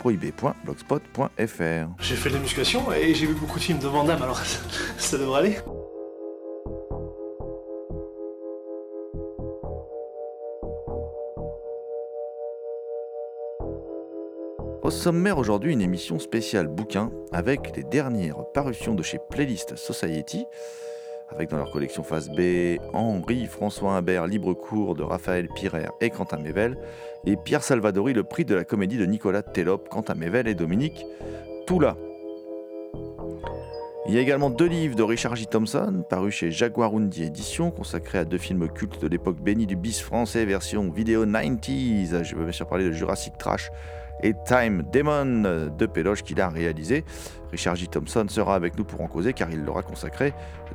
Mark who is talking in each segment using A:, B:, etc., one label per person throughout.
A: culture-prohibée.blogspot.fr.
B: J'ai fait de la musculation et j'ai vu beaucoup de films de Van Damme, alors ça, ça devrait aller.
A: Au sommaire aujourd'hui, une émission spéciale bouquin avec les dernières parutions de chez Playlist Society, avec dans leur collection Phase B Henri François Imbert, Libre cours de Raphaël Pirer et Quentin Mével, et Pierre Salvadori, le prix de la comédie de Nicolas Télop, Quentin Mével et Dominique Toula. Il y a également deux livres de Richard J. Thompson, parus chez Jaguarundi Éditions, consacrés à deux films cultes de l'époque bénie du bis français, version vidéo 90s. Je veux bien sûr parler de Jurassic Trash et Time Demon de Péloche qu'il a réalisé. Richard J. Thompson sera avec nous pour en causer car il leur a consacré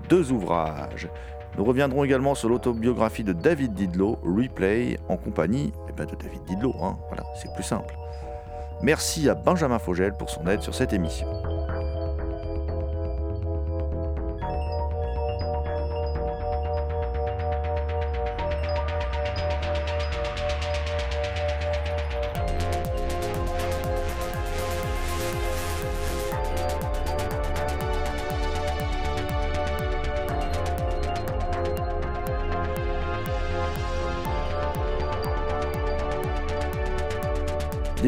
A: deux ouvrages. Nous reviendrons également sur l'autobiographie de David Didlot, Replay, en compagnie eh ben, de David Didlot. Hein. Voilà, c'est plus simple. Merci à Benjamin Fogel pour son aide sur cette émission.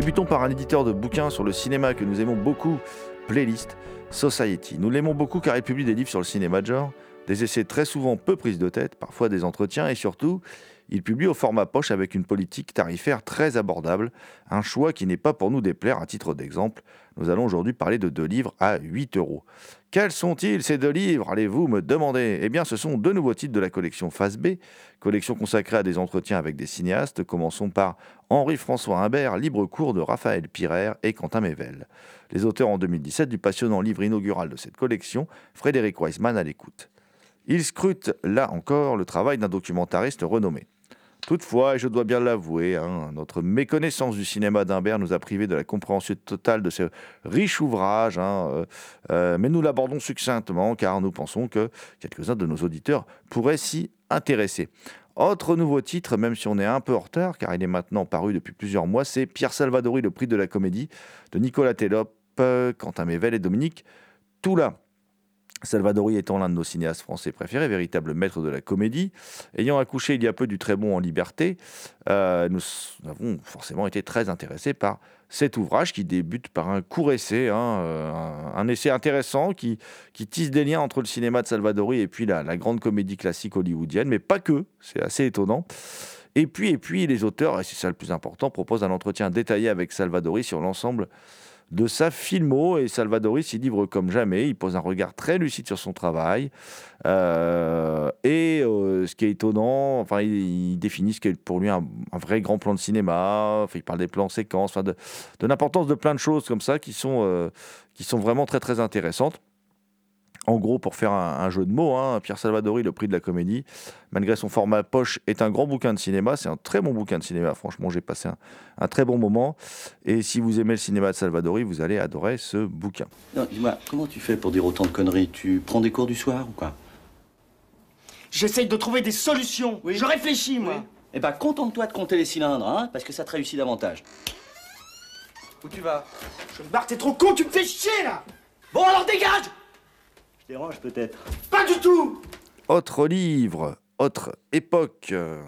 A: Débutons par un éditeur de bouquins sur le cinéma que nous aimons beaucoup, Playlist Society. Nous l'aimons beaucoup car il publie des livres sur le cinéma de genre, des essais très souvent peu prises de tête, parfois des entretiens et surtout, il publie au format poche avec une politique tarifaire très abordable, un choix qui n'est pas pour nous déplaire à titre d'exemple. Nous allons aujourd'hui parler de deux livres à 8 euros. Quels sont-ils ces deux livres Allez-vous me demander? Eh bien, ce sont deux nouveaux titres de la collection Phase B, collection consacrée à des entretiens avec des cinéastes. Commençons par Henri-François Imbert, Libre cours de Raphaël Pirer et Quentin Mével. Les auteurs en 2017 du passionnant livre inaugural de cette collection, Frédéric Weisman à l'écoute. Il scrute là encore le travail d'un documentariste renommé. Toutefois, et je dois bien l'avouer, hein, notre méconnaissance du cinéma d'Imbert nous a privés de la compréhension totale de ce riche ouvrage, hein, euh, euh, mais nous l'abordons succinctement car nous pensons que quelques-uns de nos auditeurs pourraient s'y intéresser. Autre nouveau titre, même si on est un peu en retard, car il est maintenant paru depuis plusieurs mois, c'est Pierre Salvadori, le prix de la comédie, de Nicolas Télop, Quentin Mével et Dominique Toula. Salvadori étant l'un de nos cinéastes français préférés, véritable maître de la comédie, ayant accouché il y a peu du très bon en liberté, euh, nous avons forcément été très intéressés par cet ouvrage qui débute par un court essai, hein, euh, un, essai intéressant qui, qui, tisse des liens entre le cinéma de Salvadori et puis la, la grande comédie classique hollywoodienne, mais pas que, c'est assez étonnant. Et puis, et puis, les auteurs, et c'est ça le plus important, proposent un entretien détaillé avec Salvadori sur l'ensemble de sa filmo et Salvadori s'y livre comme jamais. Il pose un regard très lucide sur son travail. Euh, et euh, ce qui est étonnant, enfin, il, définit ce qui est pour lui un, vrai grand plan de cinéma. Il parle des plans séquences, enfin, de, de l'importance de plein de choses comme ça qui sont, euh, qui sont vraiment très très intéressantes. En gros, pour faire un, un jeu de mots, hein, Pierre Salvadori, le prix de la comédie, malgré son format poche, est un grand bouquin de cinéma. C'est un très bon bouquin de cinéma. Franchement, j'ai passé un, un, très bon moment. Et si vous aimez le cinéma de Salvadori, vous allez adorer ce bouquin.
C: Dis-moi, comment tu fais pour dire autant de conneries? Tu prends des cours du soir ou quoi?
D: J'essaye de trouver des solutions.
C: Oui.
D: Je réfléchis, moi.
C: Oui. Eh ben, contente-toi de compter les cylindres, hein, parce que ça te réussit davantage.
D: Où tu vas? Je me barre, t'es trop con, tu me fais chier, là Bon, alors dégage
C: Je dérange peut-être.
D: Pas du tout
A: Autre livre autre époque. euh,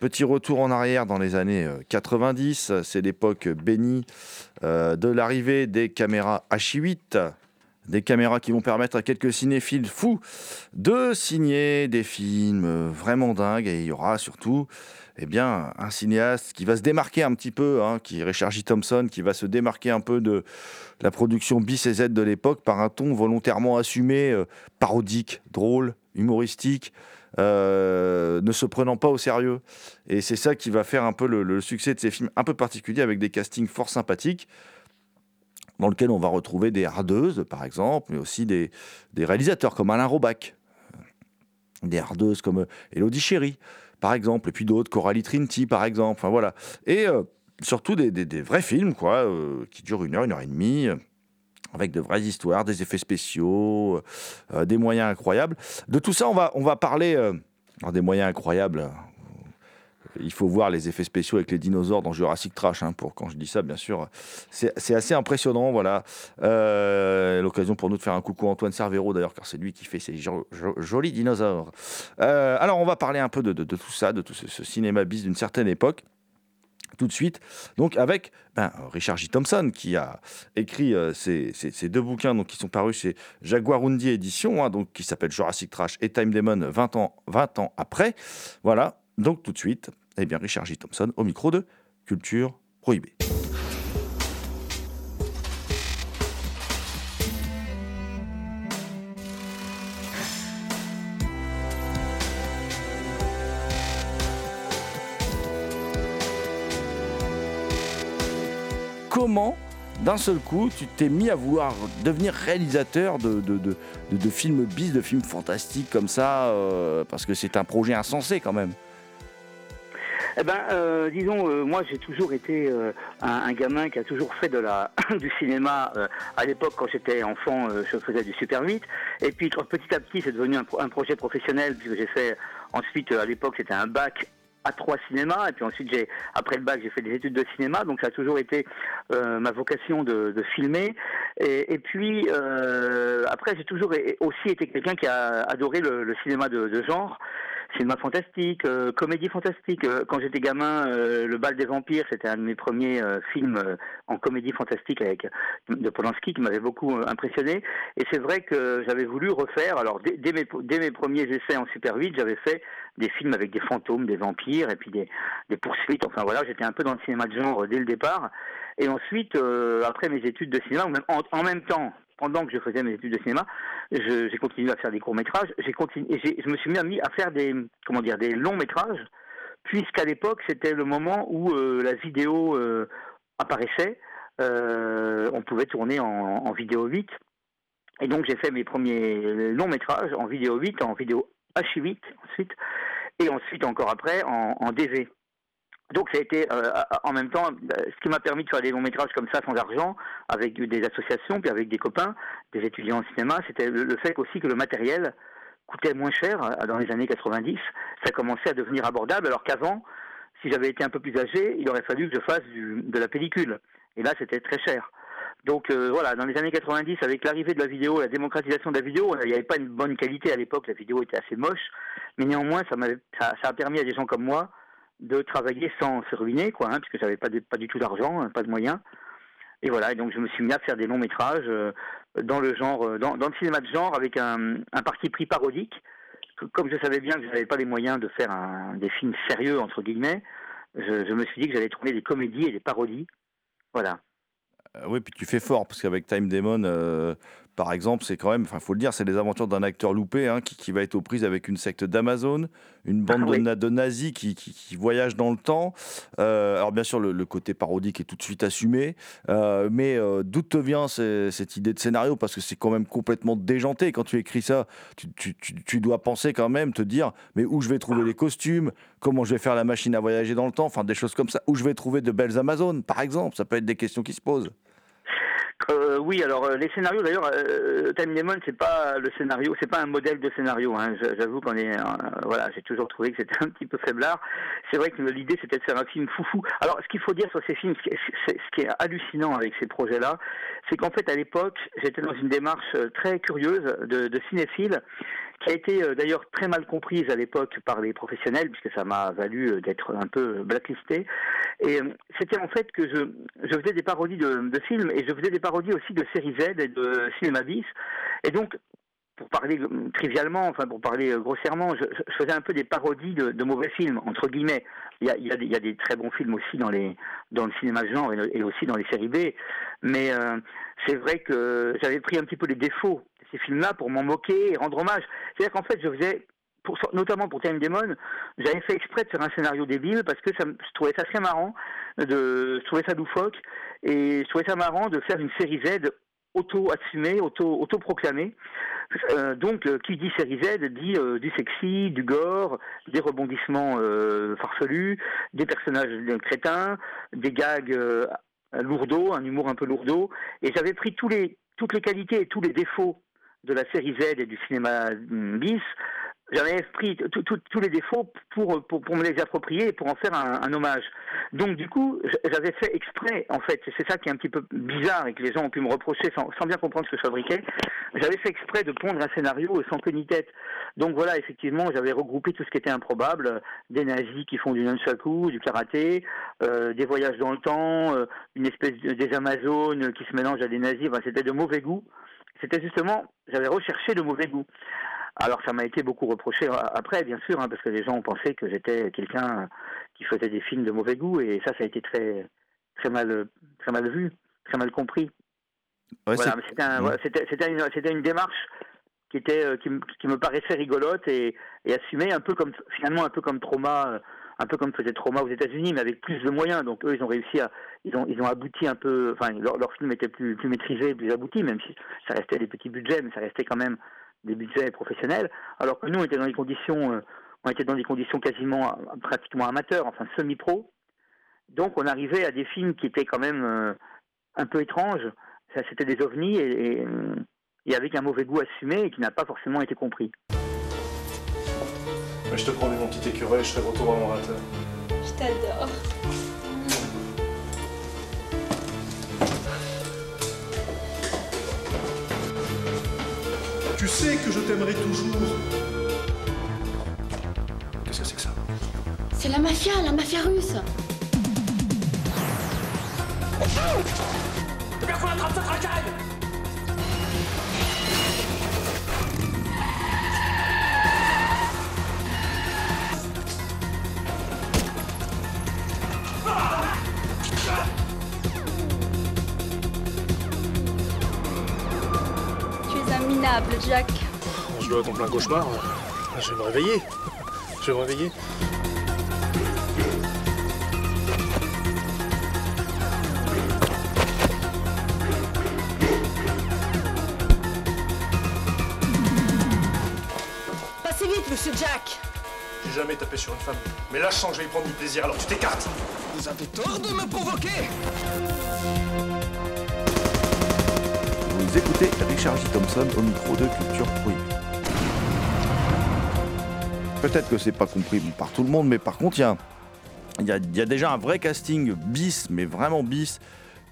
A: Petit retour en arrière dans les années euh, 90, c'est l'époque bénie euh, de l'arrivée des caméras H8, des caméras qui vont permettre à quelques cinéphiles fous de signer des films euh, vraiment dingues. Et il y aura surtout eh bien, un cinéaste qui va se démarquer un petit peu, hein, qui est Richard J. Thompson, qui va se démarquer un peu de la production bis et Z de l'époque par un ton volontairement assumé, euh, parodique, drôle, humoristique, euh, ne se prenant pas au sérieux. Et c'est ça qui va faire un peu le, succès de ces films un peu particuliers avec des castings fort sympathiques dans lesquels on va retrouver des hardeuses, par exemple, mais aussi des, réalisateurs comme Alain Robac, des hardeuses comme euh, Elodie Chéry, par exemple, et puis d'autres, Coralie Trinity, par exemple. Enfin, voilà. Et euh, surtout des, vrais films, quoi, euh, qui durent une heure, une heure et demie, euh, avec de vraies histoires, des effets spéciaux, des moyens incroyables. De tout ça, on va, on va parler alors, des moyens incroyables. Il faut voir les effets spéciaux avec les dinosaures dans Jurassic Trash. hein, pour quand je dis ça, bien sûr, c'est assez impressionnant. Voilà, Euh, l'occasion pour nous de faire un coucou à Antoine Cervero d'ailleurs, car c'est lui qui fait ces jo- jo- jolis dinosaures. Euh, alors, on va parler un peu de, tout ça, de tout ce, cinéma bis d'une certaine époque. Tout de suite, donc avec ben, Richard J. Thompson qui a écrit euh, ces, ces deux bouquins donc, qui sont parus chez Jaguarundi Édition, hein, donc, qui s'appellent Jurassic Trash et Time Demon 20 ans, 20 ans après. Voilà, donc tout de suite, eh bien, Richard J. Thompson au micro de Culture Prohibée. Comment, d'un seul coup, tu t'es mis à vouloir devenir réalisateur de, films bis, de films fantastiques comme ça euh, Parce que c'est un projet insensé quand même?
E: Eh ben, euh, disons, euh, moi j'ai toujours été euh, un, un gamin qui a toujours fait de la du cinéma. euh, à l'époque, quand j'étais enfant, euh, je faisais du Super 8. Et puis petit à petit, c'est devenu un, un projet professionnel puisque j'ai fait ensuite euh, à l'époque c'était un bac à trois cinémas et puis ensuite j'ai après le bac j'ai fait des études de cinéma donc ça a toujours été euh, ma vocation de, de filmer et, et puis euh, après j'ai toujours aussi été quelqu'un qui a adoré le, le cinéma de, de genre cinéma fantastique, euh, comédie fantastique. Euh, Quand j'étais gamin, euh, Le bal des vampires, c'était un de mes premiers films en comédie fantastique avec de Polanski qui m'avait beaucoup impressionné. Et c'est vrai que j'avais voulu refaire. Alors dès, mes, premiers essais en Super 8, j'avais fait des films avec des fantômes, des vampires et puis des, poursuites. Enfin voilà, j'étais un peu dans le cinéma de genre dès le départ. Et ensuite, après mes études de cinéma, en même temps, pendant que je faisais mes études de cinéma, j'ai continué à faire des courts métrages. J'ai continué, je me suis mis à, faire des, comment dire, des longs métrages, puisqu'à l'époque c'était le moment où euh, la vidéo euh, apparaissait. Euh, on pouvait tourner en, en vidéo 8. Et donc j'ai fait mes premiers longs métrages en vidéo 8, en vidéo H8 ensuite, et ensuite encore après en, en DV. Donc ça a été euh, en même temps euh, ce qui m'a permis de faire des longs métrages comme ça sans argent, avec des associations, puis avec des copains, des étudiants en cinéma, c'était le, fait aussi que le matériel coûtait moins cher euh, dans les années 90. Ça commençait à devenir abordable, alors qu'avant, si j'avais été un peu plus âgé, il aurait fallu que je fasse de la pellicule. Et là, c'était très cher. Donc voilà, dans les années 90, avec l'arrivée de la vidéo, la démocratisation de la vidéo, il n'y avait pas une bonne qualité à l'époque, la vidéo était assez moche, mais néanmoins, ça, ça, ça a permis à des gens comme moi de travailler sans se ruiner, quoi, hein, puisque j'avais pas, pas du tout d'argent, hein, pas de moyens. Et voilà, et donc je me suis mis à faire des longs métrages euh, dans le genre, euh, dans, le cinéma de genre, avec un, un parti pris parodique. Que- Comme je savais bien que je n'avais pas les moyens de faire un- des films sérieux entre guillemets, je, me suis dit que j'allais tourner des comédies et des parodies. Voilà.
A: Euh, oui, puis tu fais fort, parce qu'avec Time Demon, par exemple, c'est quand même, enfin, faut le dire, c'est les aventures d'un acteur loupé hein, qui, qui va être aux prises avec une secte d'Amazon, une bande
E: Oui.
A: na- de nazis qui, qui, qui voyagent dans le temps. Euh, alors, bien sûr, le, le côté parodique est tout de suite assumé, euh, mais euh, d'où te vient cette idée de scénario? Parce que c'est quand même complètement déjanté. Quand tu écris ça, tu, tu- tu- tu dois penser quand même, te dire, mais où je vais trouver les costumes? Comment je vais faire la machine à voyager dans le temps? Enfin, des choses comme ça. Où je vais trouver de belles Amazones, par exemple? Ça peut être des questions qui se posent.
E: Euh, oui, alors euh, les scénarios d'ailleurs, euh, Time Demon c'est pas le scénario, c'est pas un modèle de scénario. Hein. J'avoue qu'on est, euh, voilà, j'ai toujours trouvé que c'était un petit peu faiblard. C'est vrai que l'idée c'était de faire un film foufou. Alors ce qu'il faut dire sur ces films, ce qui est, ce qui est hallucinant avec ces projets-là, c'est qu'en fait à l'époque j'étais dans une démarche euh, très curieuse de cinéphile qui a été euh, d'ailleurs très mal comprise à l'époque par les professionnels, puisque ça m'a valu euh, d'être un peu blacklisté. Et euh, c'était en fait que je, faisais des parodies de, films et je faisais des parodies aussi de séries Z et de cinéma bis. Et donc, pour parler euh, trivialement, enfin pour parler euh, grossièrement, je, faisais un peu des parodies de, mauvais films, entre guillemets. Il y, a, des, très bons films aussi dans, le cinéma genre et, aussi dans les séries B. Mais euh, c'est vrai que j'avais pris un petit peu les défauts ces films-là pour m'en moquer et rendre hommage. C'est-à-dire qu'en fait, je faisais notamment pour Time Demon, j'avais fait exprès de faire un scénario débile parce que ça, je trouvais ça très marrant, de, je trouvais ça loufoque, et je trouvais ça marrant de faire une série Z auto-assumée, auto, auto-proclamée. Euh, donc, euh, qui dit série Z dit euh, du sexy, du gore, des rebondissements euh, farfelus, des personnages crétins, des gags lourdeaux, un humour un peu lourdeau. Et j'avais pris tous les, toutes les qualités et tous les défauts de la série Z et du cinéma mm, bis j'avais pris tous les défauts pour, pour, me les approprier et pour en faire un, hommage. Donc du coup, j'avais fait exprès, en fait, c'est ça qui est un petit peu bizarre et que les gens ont pu me reprocher sans, bien comprendre ce que je fabriquais, j'avais fait exprès de pondre un scénario sans queue ni tête. Donc voilà, effectivement, j'avais regroupé tout ce qui était improbable, des nazis qui font du nunchaku, du karaté, euh, des voyages dans le temps, euh, une espèce de, des Amazones qui se mélangent à des nazis, c'était de mauvais goût. C'était justement, j'avais recherché le mauvais goût. Alors ça m'a été beaucoup reproché après, bien sûr, hein, parce que les gens ont pensé que j'étais quelqu'un qui faisait des films de mauvais goût, et ça, ça a été très, très mal, très mal vu, très mal compris.
A: Ouais,
E: voilà, c'était un, voilà, une, c'était une démarche qui était, euh, qui, qui, me paraissait rigolote et, et assumée un peu comme, finalement, un peu comme Trauma, un peu comme faisait Trauma aux États-Unis, mais avec plus de moyens. Donc eux, ils ont réussi à, ils ont, ils ont abouti un peu, enfin, leur, leur film était plus, plus maîtrisé, plus abouti, même si ça restait des petits budgets, mais ça restait quand même des budgets professionnels, alors que nous on était dans des conditions, euh, on était dans des conditions quasiment euh, pratiquement amateurs, enfin semi-pro. Donc on arrivait à des films qui étaient quand même euh, un peu étranges. Ça, c'était des ovnis et, et, et, avec un mauvais goût assumé et qui n'a pas forcément été compris.
B: Mais je te promets mon petit écureuil, je serai retour à mon rateur.
F: Je t'adore.
B: Tu sais que je t'aimerai toujours. Qu'est-ce que c'est que ça?
F: C'est la mafia, la mafia russe.
D: Bien qu'on attrape cette racaille
F: minable, Jack.
B: Je dois être en plein cauchemar. Je vais me réveiller. Je vais me réveiller.
G: Passez vite, monsieur Jack
B: J'ai jamais tapé sur une femme. Mais là, je sens que je vais y prendre du plaisir, alors tu t'écartes.
G: Vous avez tort de me provoquer
A: Écoutez Richard J. Thompson au micro de Culture Prohibée. Peut-être que c'est pas compris par tout le monde, mais par contre, il y a, déjà un vrai casting bis, mais vraiment bis,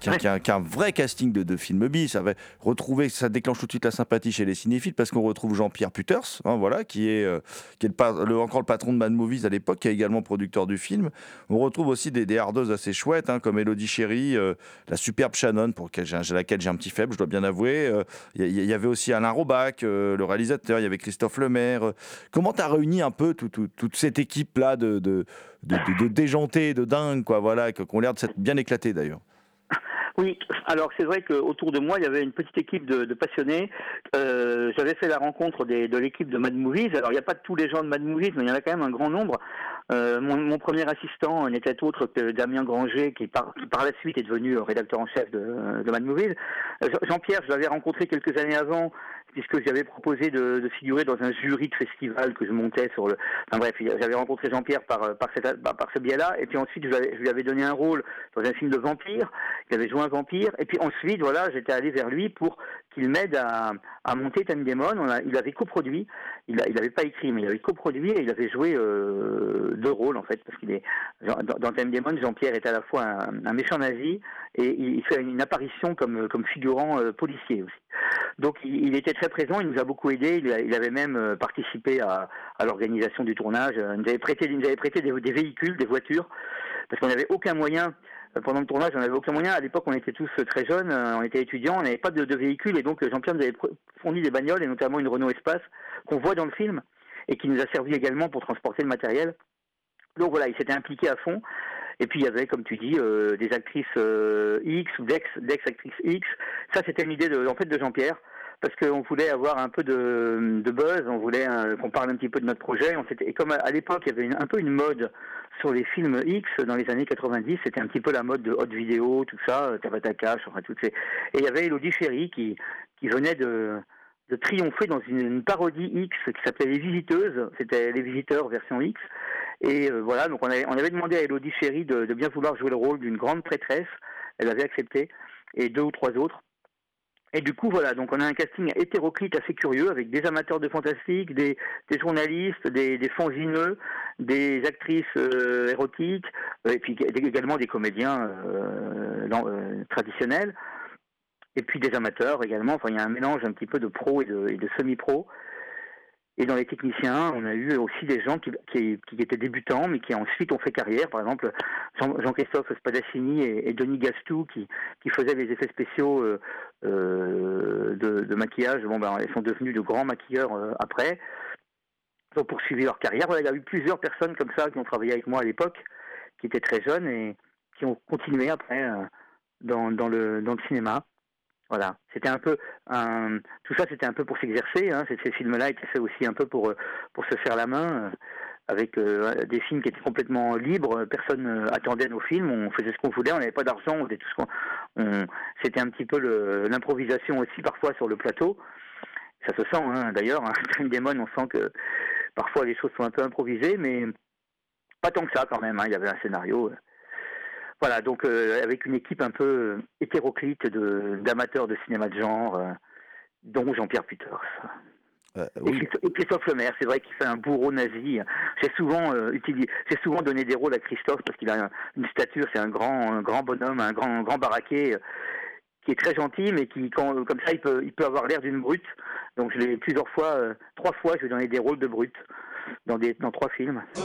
A: qui a, qui a, qui a un vrai casting de, de films bis. Ça, va retrouver, ça déclenche tout de suite la sympathie chez les cinéphiles parce qu'on retrouve Jean-Pierre Puters, hein, voilà, qui est, euh, qui est le, le, encore le patron de Mad Movies à l'époque, qui est également producteur du film. On retrouve aussi des, des hardeuses assez chouettes, hein, comme Elodie Chéry, euh, la superbe Shannon, pour laquelle j'ai un petit faible, je dois bien avouer. Il euh, y, y, avait aussi Alain Robac, le réalisateur, il y avait Christophe Lemaire. Comment tu as réuni un peu tout, tout, toute cette équipe-là de, de, de, de, déjantés, de dingues, quoi, voilà, qui ont l'air de s'être bien éclatés d'ailleurs?
E: Oui, alors c'est vrai qu'autour de moi, il y avait une petite équipe de, passionnés. Euh, J'avais fait la rencontre de l'équipe de Mad Movies. Alors il n'y a pas tous les gens de Mad Movies, mais il y en a quand même un grand nombre. Euh, mon, premier assistant n'était autre que Damien Granger, qui par, la suite est devenu rédacteur en chef de, de Mad Movies. Jean-Pierre, je l'avais rencontré quelques années avant puisque j'avais proposé de, figurer dans un jury de festival que je montais sur le. Enfin bref, j'avais rencontré Jean-Pierre par cette, par ce biais-là, et puis ensuite je, lui avais donné un rôle dans un film de vampire. Il avait joué un vampire, et puis ensuite voilà, j'étais allé vers lui pour qu'il m'aide à, monter Time Demon. On il avait coproduit, il, a, il avait pas écrit, mais il avait coproduit et il avait joué euh, deux rôles en fait, parce qu'il est dans, dans Jean-Pierre est à la fois un, méchant nazi et il fait une apparition comme comme figurant euh, policier aussi. Donc il, était très présent, il nous a beaucoup aidé, il, avait même euh, participé à, l'organisation du tournage, il nous avait prêté, il nous avait prêté des, des véhicules, des voitures, parce qu'on n'avait aucun moyen pendant le tournage, on n'avait aucun moyen. À l'époque, on était tous très jeunes, on était étudiants, on n'avait pas de, de véhicule, et donc Jean-Pierre nous avait fourni des bagnoles, et notamment une Renault Espace, qu'on voit dans le film, et qui nous a servi également pour transporter le matériel. Donc voilà, il s'était impliqué à fond. Et puis il y avait, comme tu dis, euh, des actrices euh, X ou d'ex-actrices X. Ça, c'était une idée de, en fait de Jean-Pierre, parce qu'on voulait avoir un peu de, de buzz, on voulait euh, qu'on parle un petit peu de notre projet. On et comme à, l'époque, il y avait un peu une mode sur les films X dans les années 90, c'était un petit peu la mode de haute vidéo, tout ça, Tabata Cash, enfin toutes ces. Et il y avait Elodie Chéri qui, qui venait de de triompher dans une, parodie X qui s'appelait Les Visiteuses, c'était Les Visiteurs version X. Et euh, voilà, donc on avait, demandé à Elodie Chéri de, bien vouloir jouer le rôle d'une grande prêtresse, elle avait accepté, et deux ou trois autres. Et du coup, voilà, donc on a un casting hétéroclite assez curieux avec des amateurs de fantastique, des, journalistes, des, des fanzineux, des actrices euh, érotiques, et puis également des comédiens euh, euh, traditionnels et puis des amateurs également. Enfin, il y a un mélange un petit peu de pro et de, de semi-pro. Et dans les techniciens, on a eu aussi des gens qui, qui, qui, étaient débutants, mais qui ensuite ont fait carrière. Par exemple, Jean-Christophe Spadassini et, et, Denis Gastou, qui, faisaient les effets spéciaux euh, euh, de, maquillage. Bon, ben, ils sont devenus de grands maquilleurs euh, après. Ils ont poursuivi leur carrière. Il y a eu plusieurs personnes comme ça qui ont travaillé avec moi à l'époque, qui étaient très jeunes et qui ont continué après dans le cinéma. Voilà, c'était un peu tout ça, c'était un peu pour s'exercer. Hein. Ces films-là étaient faits aussi un peu pour pour se faire la main, euh, avec euh, des films qui étaient complètement libres. Personne euh, attendait nos films. On faisait ce qu'on voulait. On n'avait pas d'argent. On faisait tout. C'était un petit peu l'improvisation aussi parfois sur le plateau. Ça se sent hein, d'ailleurs. Hein. Demon, on sent que parfois les choses sont un peu improvisées, mais pas tant que ça quand même. Hein. Il y avait un scénario. Voilà, donc euh, avec une équipe un peu hétéroclite de, d'amateurs de cinéma de genre, euh, dont Jean-Pierre Peters.
A: Euh,
E: oui. Et Christophe Lemaire, c'est vrai qu'il fait un bourreau nazi. J'ai souvent euh, utilisé, j'ai souvent donné des rôles à Christophe parce qu'il a une stature, c'est un grand, un grand bonhomme, un grand, un grand baraquet qui est très gentil, mais qui, quand, comme ça, il peut, il peut avoir l'air d'une brute. Donc je l'ai plusieurs fois, euh, trois fois, je lui ai donné des rôles de brute dans des, dans trois films.
A: Vous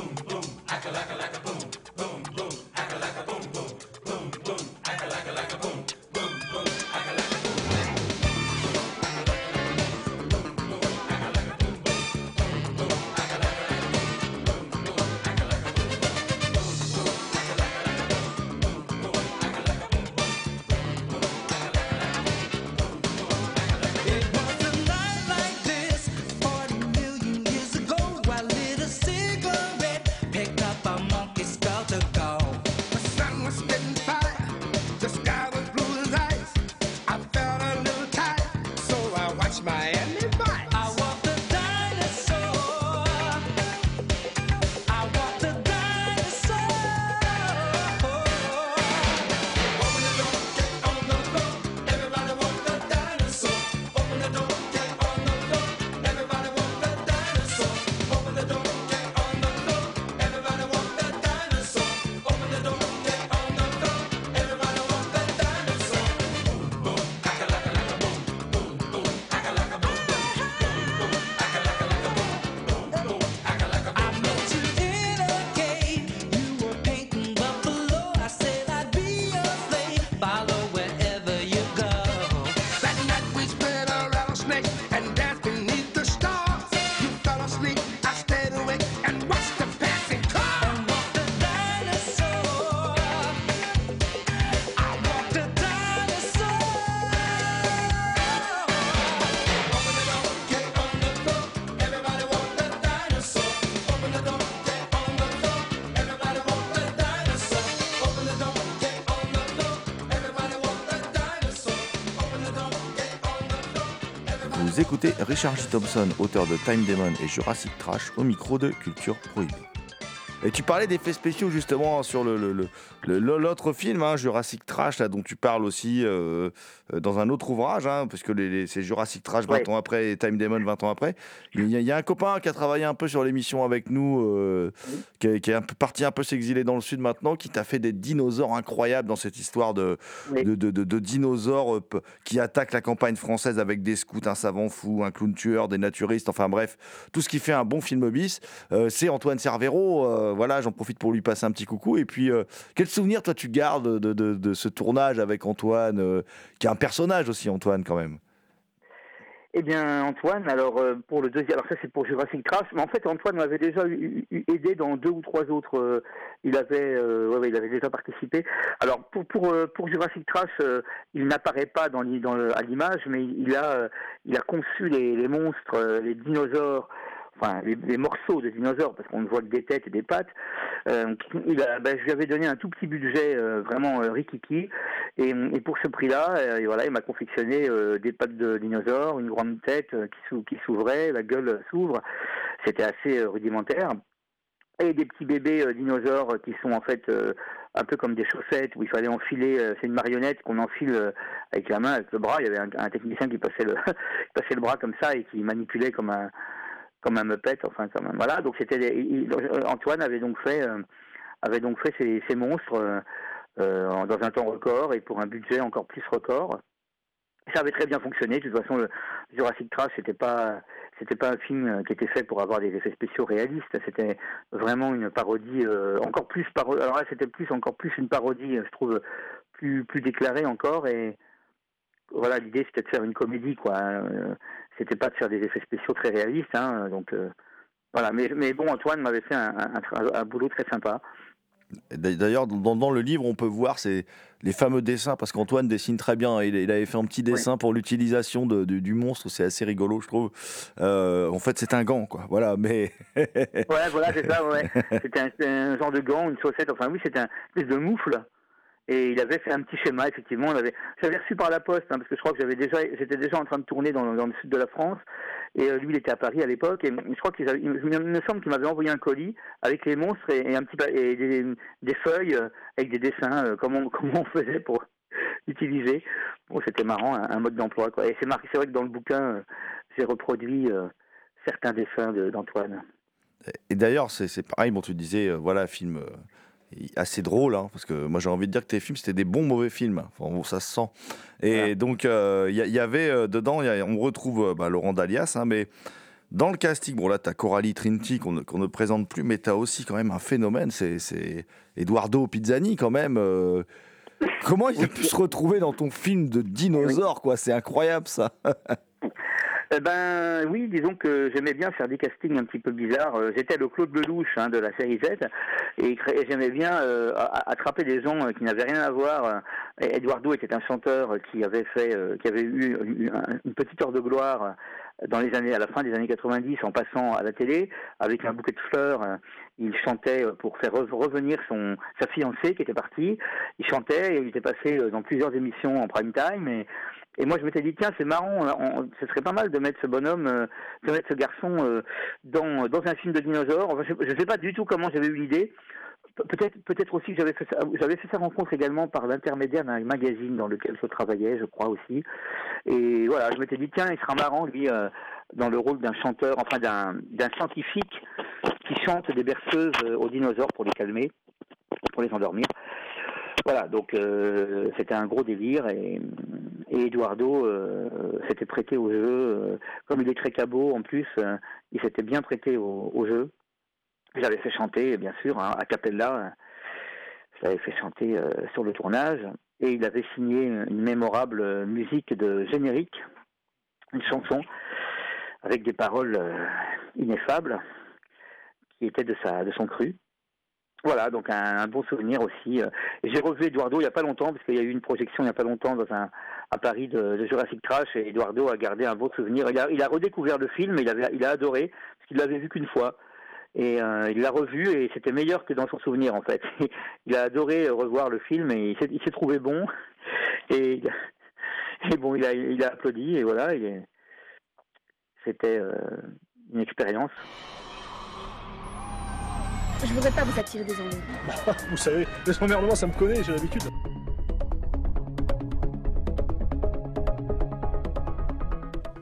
A: Richard J. Thompson, auteur de Time Demon et Jurassic Trash, au micro de Culture Prohibée. Et tu parlais d'effets spéciaux justement sur le, le- l'autre film, hein, Jurassic Trash, là, dont tu parles aussi euh, euh, dans un autre ouvrage, hein, parce que les, les- c'est Jurassic Trash 20
E: Ouais.
A: ans après et Time Demon 20 ans après. Il y, a, il y a un copain qui a travaillé un peu sur l'émission avec nous, euh, qui, est, qui est un peu parti un peu s'exiler dans le sud maintenant, qui t'a fait des dinosaures incroyables dans cette histoire de,
E: Oui.
A: de, de- de- de dinosaures qui attaquent la campagne française avec des scouts, un savant fou, un clown tueur, des naturistes, enfin bref, tout ce qui fait un bon film bis. Euh, c'est Antoine Cervero. voilà, j'en profite pour lui passer un petit coucou. Et puis, quel souvenir toi tu gardes de, de- de ce tournage avec Antoine, euh, qui est un personnage aussi, Antoine, quand même
E: Eh bien, Antoine, alors euh, pour le deuxième, alors ça c'est pour Jurassic Trash, mais en fait Antoine m'avait déjà aidé dans deux ou trois autres. euh, il avait, ouais, il avait déjà participé. Alors pour Jurassic Trash, euh, il n'apparaît pas à l'image, mais il a il a conçu les, monstres, les dinosaures. Enfin, les, les morceaux de dinosaures, parce qu'on ne voit que des têtes et des pattes. Euh, ben, je lui avais donné un tout petit budget, euh, vraiment euh, rikiki, et, pour ce prix-là, euh, voilà, il m'a confectionné des pattes de dinosaures, une grande tête qui s'ou- qui s'ouvrait, la gueule s'ouvre. C'était assez rudimentaire. Et des petits bébés dinosaures qui sont en fait un peu comme des chaussettes où il fallait enfiler. c'est une marionnette qu'on enfile avec la main, avec le bras. Il y avait un, technicien qui passait le bras comme ça et qui manipulait comme un comme un meupet. Enfin, comme un- voilà. Donc il- Antoine avait donc fait euh, ces, monstres. euh, euh, dans un temps record et pour un budget encore plus record. Ça avait très bien fonctionné. De toute façon, Jurassic Trash, c'était pas, c'était pas un film euh, qui était fait pour avoir des effets spéciaux réalistes. C'était vraiment une parodie, euh, encore plus parodie. Alors là, c'était plus, encore plus une parodie, euh, je trouve, plus, plus déclarée encore. Et voilà, l'idée, c'était de faire une comédie, quoi. Euh, c'était pas de faire des effets spéciaux très réalistes, hein. Donc euh, voilà. Mais, mais bon, Antoine m'avait fait un, un, boulot très sympa.
A: D'a- D'ailleurs, dans, dans le livre, on peut voir ces, les fameux dessins, parce qu'Antoine dessine très bien. Il, il avait fait un petit dessin pour l'utilisation de- du- du monstre. C'est assez rigolo, je trouve. Euh, en fait, c'est un gant, quoi. Voilà, mais.
E: Ouais, voilà, c'est ça, ouais. C'était un, c'était un genre de gant, une chaussette, enfin oui, c'était un espèce de moufle. Et il avait fait un petit schéma, effectivement. J'avais reçu par la poste, hein, parce que je crois que j'avais déjà, j'étais déjà en train de tourner dans, le sud de la France. Et euh, lui, il était à Paris à l'époque. Et je crois qu'il il me semble qu'il m'avait envoyé un colis avec les monstres et, un petit et des, feuilles euh, avec des dessins, euh, comment, comment on faisait pour utiliser. Bon, c'était marrant, un, mode d'emploi. Et c'est marqué, c'est vrai que dans le bouquin, euh, j'ai reproduit certains dessins de- d'Antoine.
A: Et d'ailleurs, c'est pareil. Bon, tu disais, voilà, film assez drôle, hein, parce que moi, j'ai envie de dire que tes films, c'était des bons mauvais films. Enfin, ça se sent. Et
E: Voilà.
A: donc, euh, il y, il y avait euh, dedans, il y a- on retrouve euh, bah, Laurent Dalias, hein, mais. Dans le casting, bon là, tu as Coralie Trinity qu'on ne, présente plus, mais tu as aussi quand même un phénomène, c'est- c'est Eduardo Pizzani quand même. euh, comment il a pu se retrouver dans ton film de dinosaure, quoi? C'est incroyable ça.
E: Eh ben oui, disons que j'aimais bien faire des castings un petit peu bizarres. Euh, J'étais le Claude Lelouch hein, de la série Z et, j'aimais bien euh, attraper des gens euh, qui n'avaient rien à voir. Et Eduardo était un chanteur qui avait fait, qui avait eu une, petite heure de gloire dans les années, à la fin des années 90, en passant à la télé avec un bouquet de fleurs. Il chantait pour faire re- revenir son sa fiancée qui était partie. Il chantait et il était passé dans plusieurs émissions en prime time et et moi, je m'étais dit, tiens, c'est marrant, ce serait pas mal de mettre ce bonhomme, euh, de mettre ce garçon euh, dans, dans un film de dinosaures. Je ne sais pas du tout comment j'avais eu l'idée. Pe- Peut-être peut-être aussi que j'avais fait, ça- j'avais fait sa rencontre également par l'intermédiaire d'un magazine dans lequel je travaillais, je crois aussi. Et voilà, je m'étais dit, tiens, il sera marrant, lui, euh, dans le rôle d'un chanteur, enfin d'un d'un scientifique qui chante des berceuses aux dinosaures pour les calmer, pour les endormir. Voilà, donc c'était un gros délire et Eduardo euh, s'était prêté au jeu. euh, comme il est très cabot en plus, euh, il s'était bien prêté au, au jeu. J'avais fait chanter, bien sûr, hein, a cappella. euh, Je l'avais fait chanter sur le tournage et il avait signé une mémorable musique de générique, une chanson avec des paroles ineffables qui étaient de sa de son cru. Voilà, donc un, bon souvenir aussi. euh. J'ai revu Eduardo il n'y a pas longtemps, parce qu'il y a eu une projection il n'y a pas longtemps dans un, à Paris de, Jurassic Trash, et Eduardo a gardé un bon souvenir. Il a, redécouvert le film, il, avait, il a adoré, parce qu'il l'avait vu qu'une fois. Et euh, il l'a revu, et c'était meilleur que dans son souvenir, en fait. il a adoré revoir le film, et il s'est- trouvé bon. Et, bon, il a, il applaudi, et voilà. C'était euh, une expérience.
F: Je voudrais pas vous attirer des ennuis.
B: Vous savez, les emmerdements, ça me connaît, j'ai l'habitude.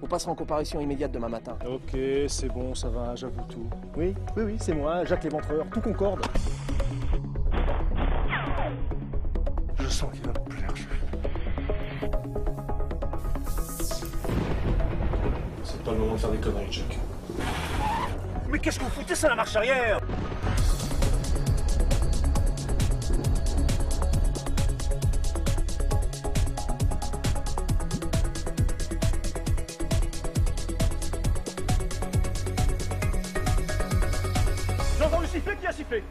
D: On passera en comparution immédiate demain matin.
B: Ok, c'est bon, ça va, j'avoue tout. Oui, oui, oui, c'est moi, Jacques Léventreur, tout concorde. Je sens qu'il va me plaire, C'est pas le moment de faire des conneries, Jack. Mais qu'est-ce que vous foutez, ça, la marche arrière? J'entends le sifflet, qui a sifflé?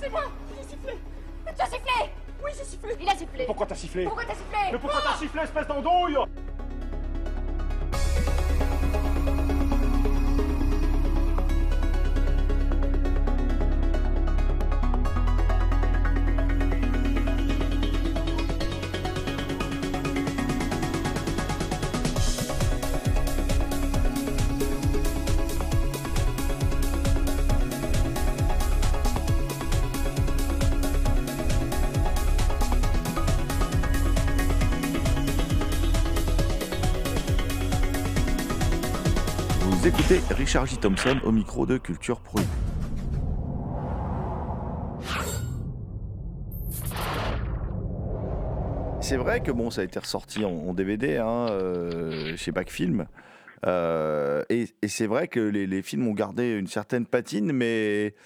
F: C'est moi J'ai sifflé. Tu as sifflé? Oui, j'ai sifflé. Il a sifflé.
B: Pourquoi t'as sifflé?
F: Pourquoi t'as sifflé?
B: Mais pourquoi t'as sifflé, espèce d'andouille?
A: Richard J. Thompson au micro de Culture Prohibée. C'est vrai que bon, ça a été ressorti en, DVD hein, euh, chez Backfilm. Euh, et c'est vrai que les films ont gardé une certaine patine, mais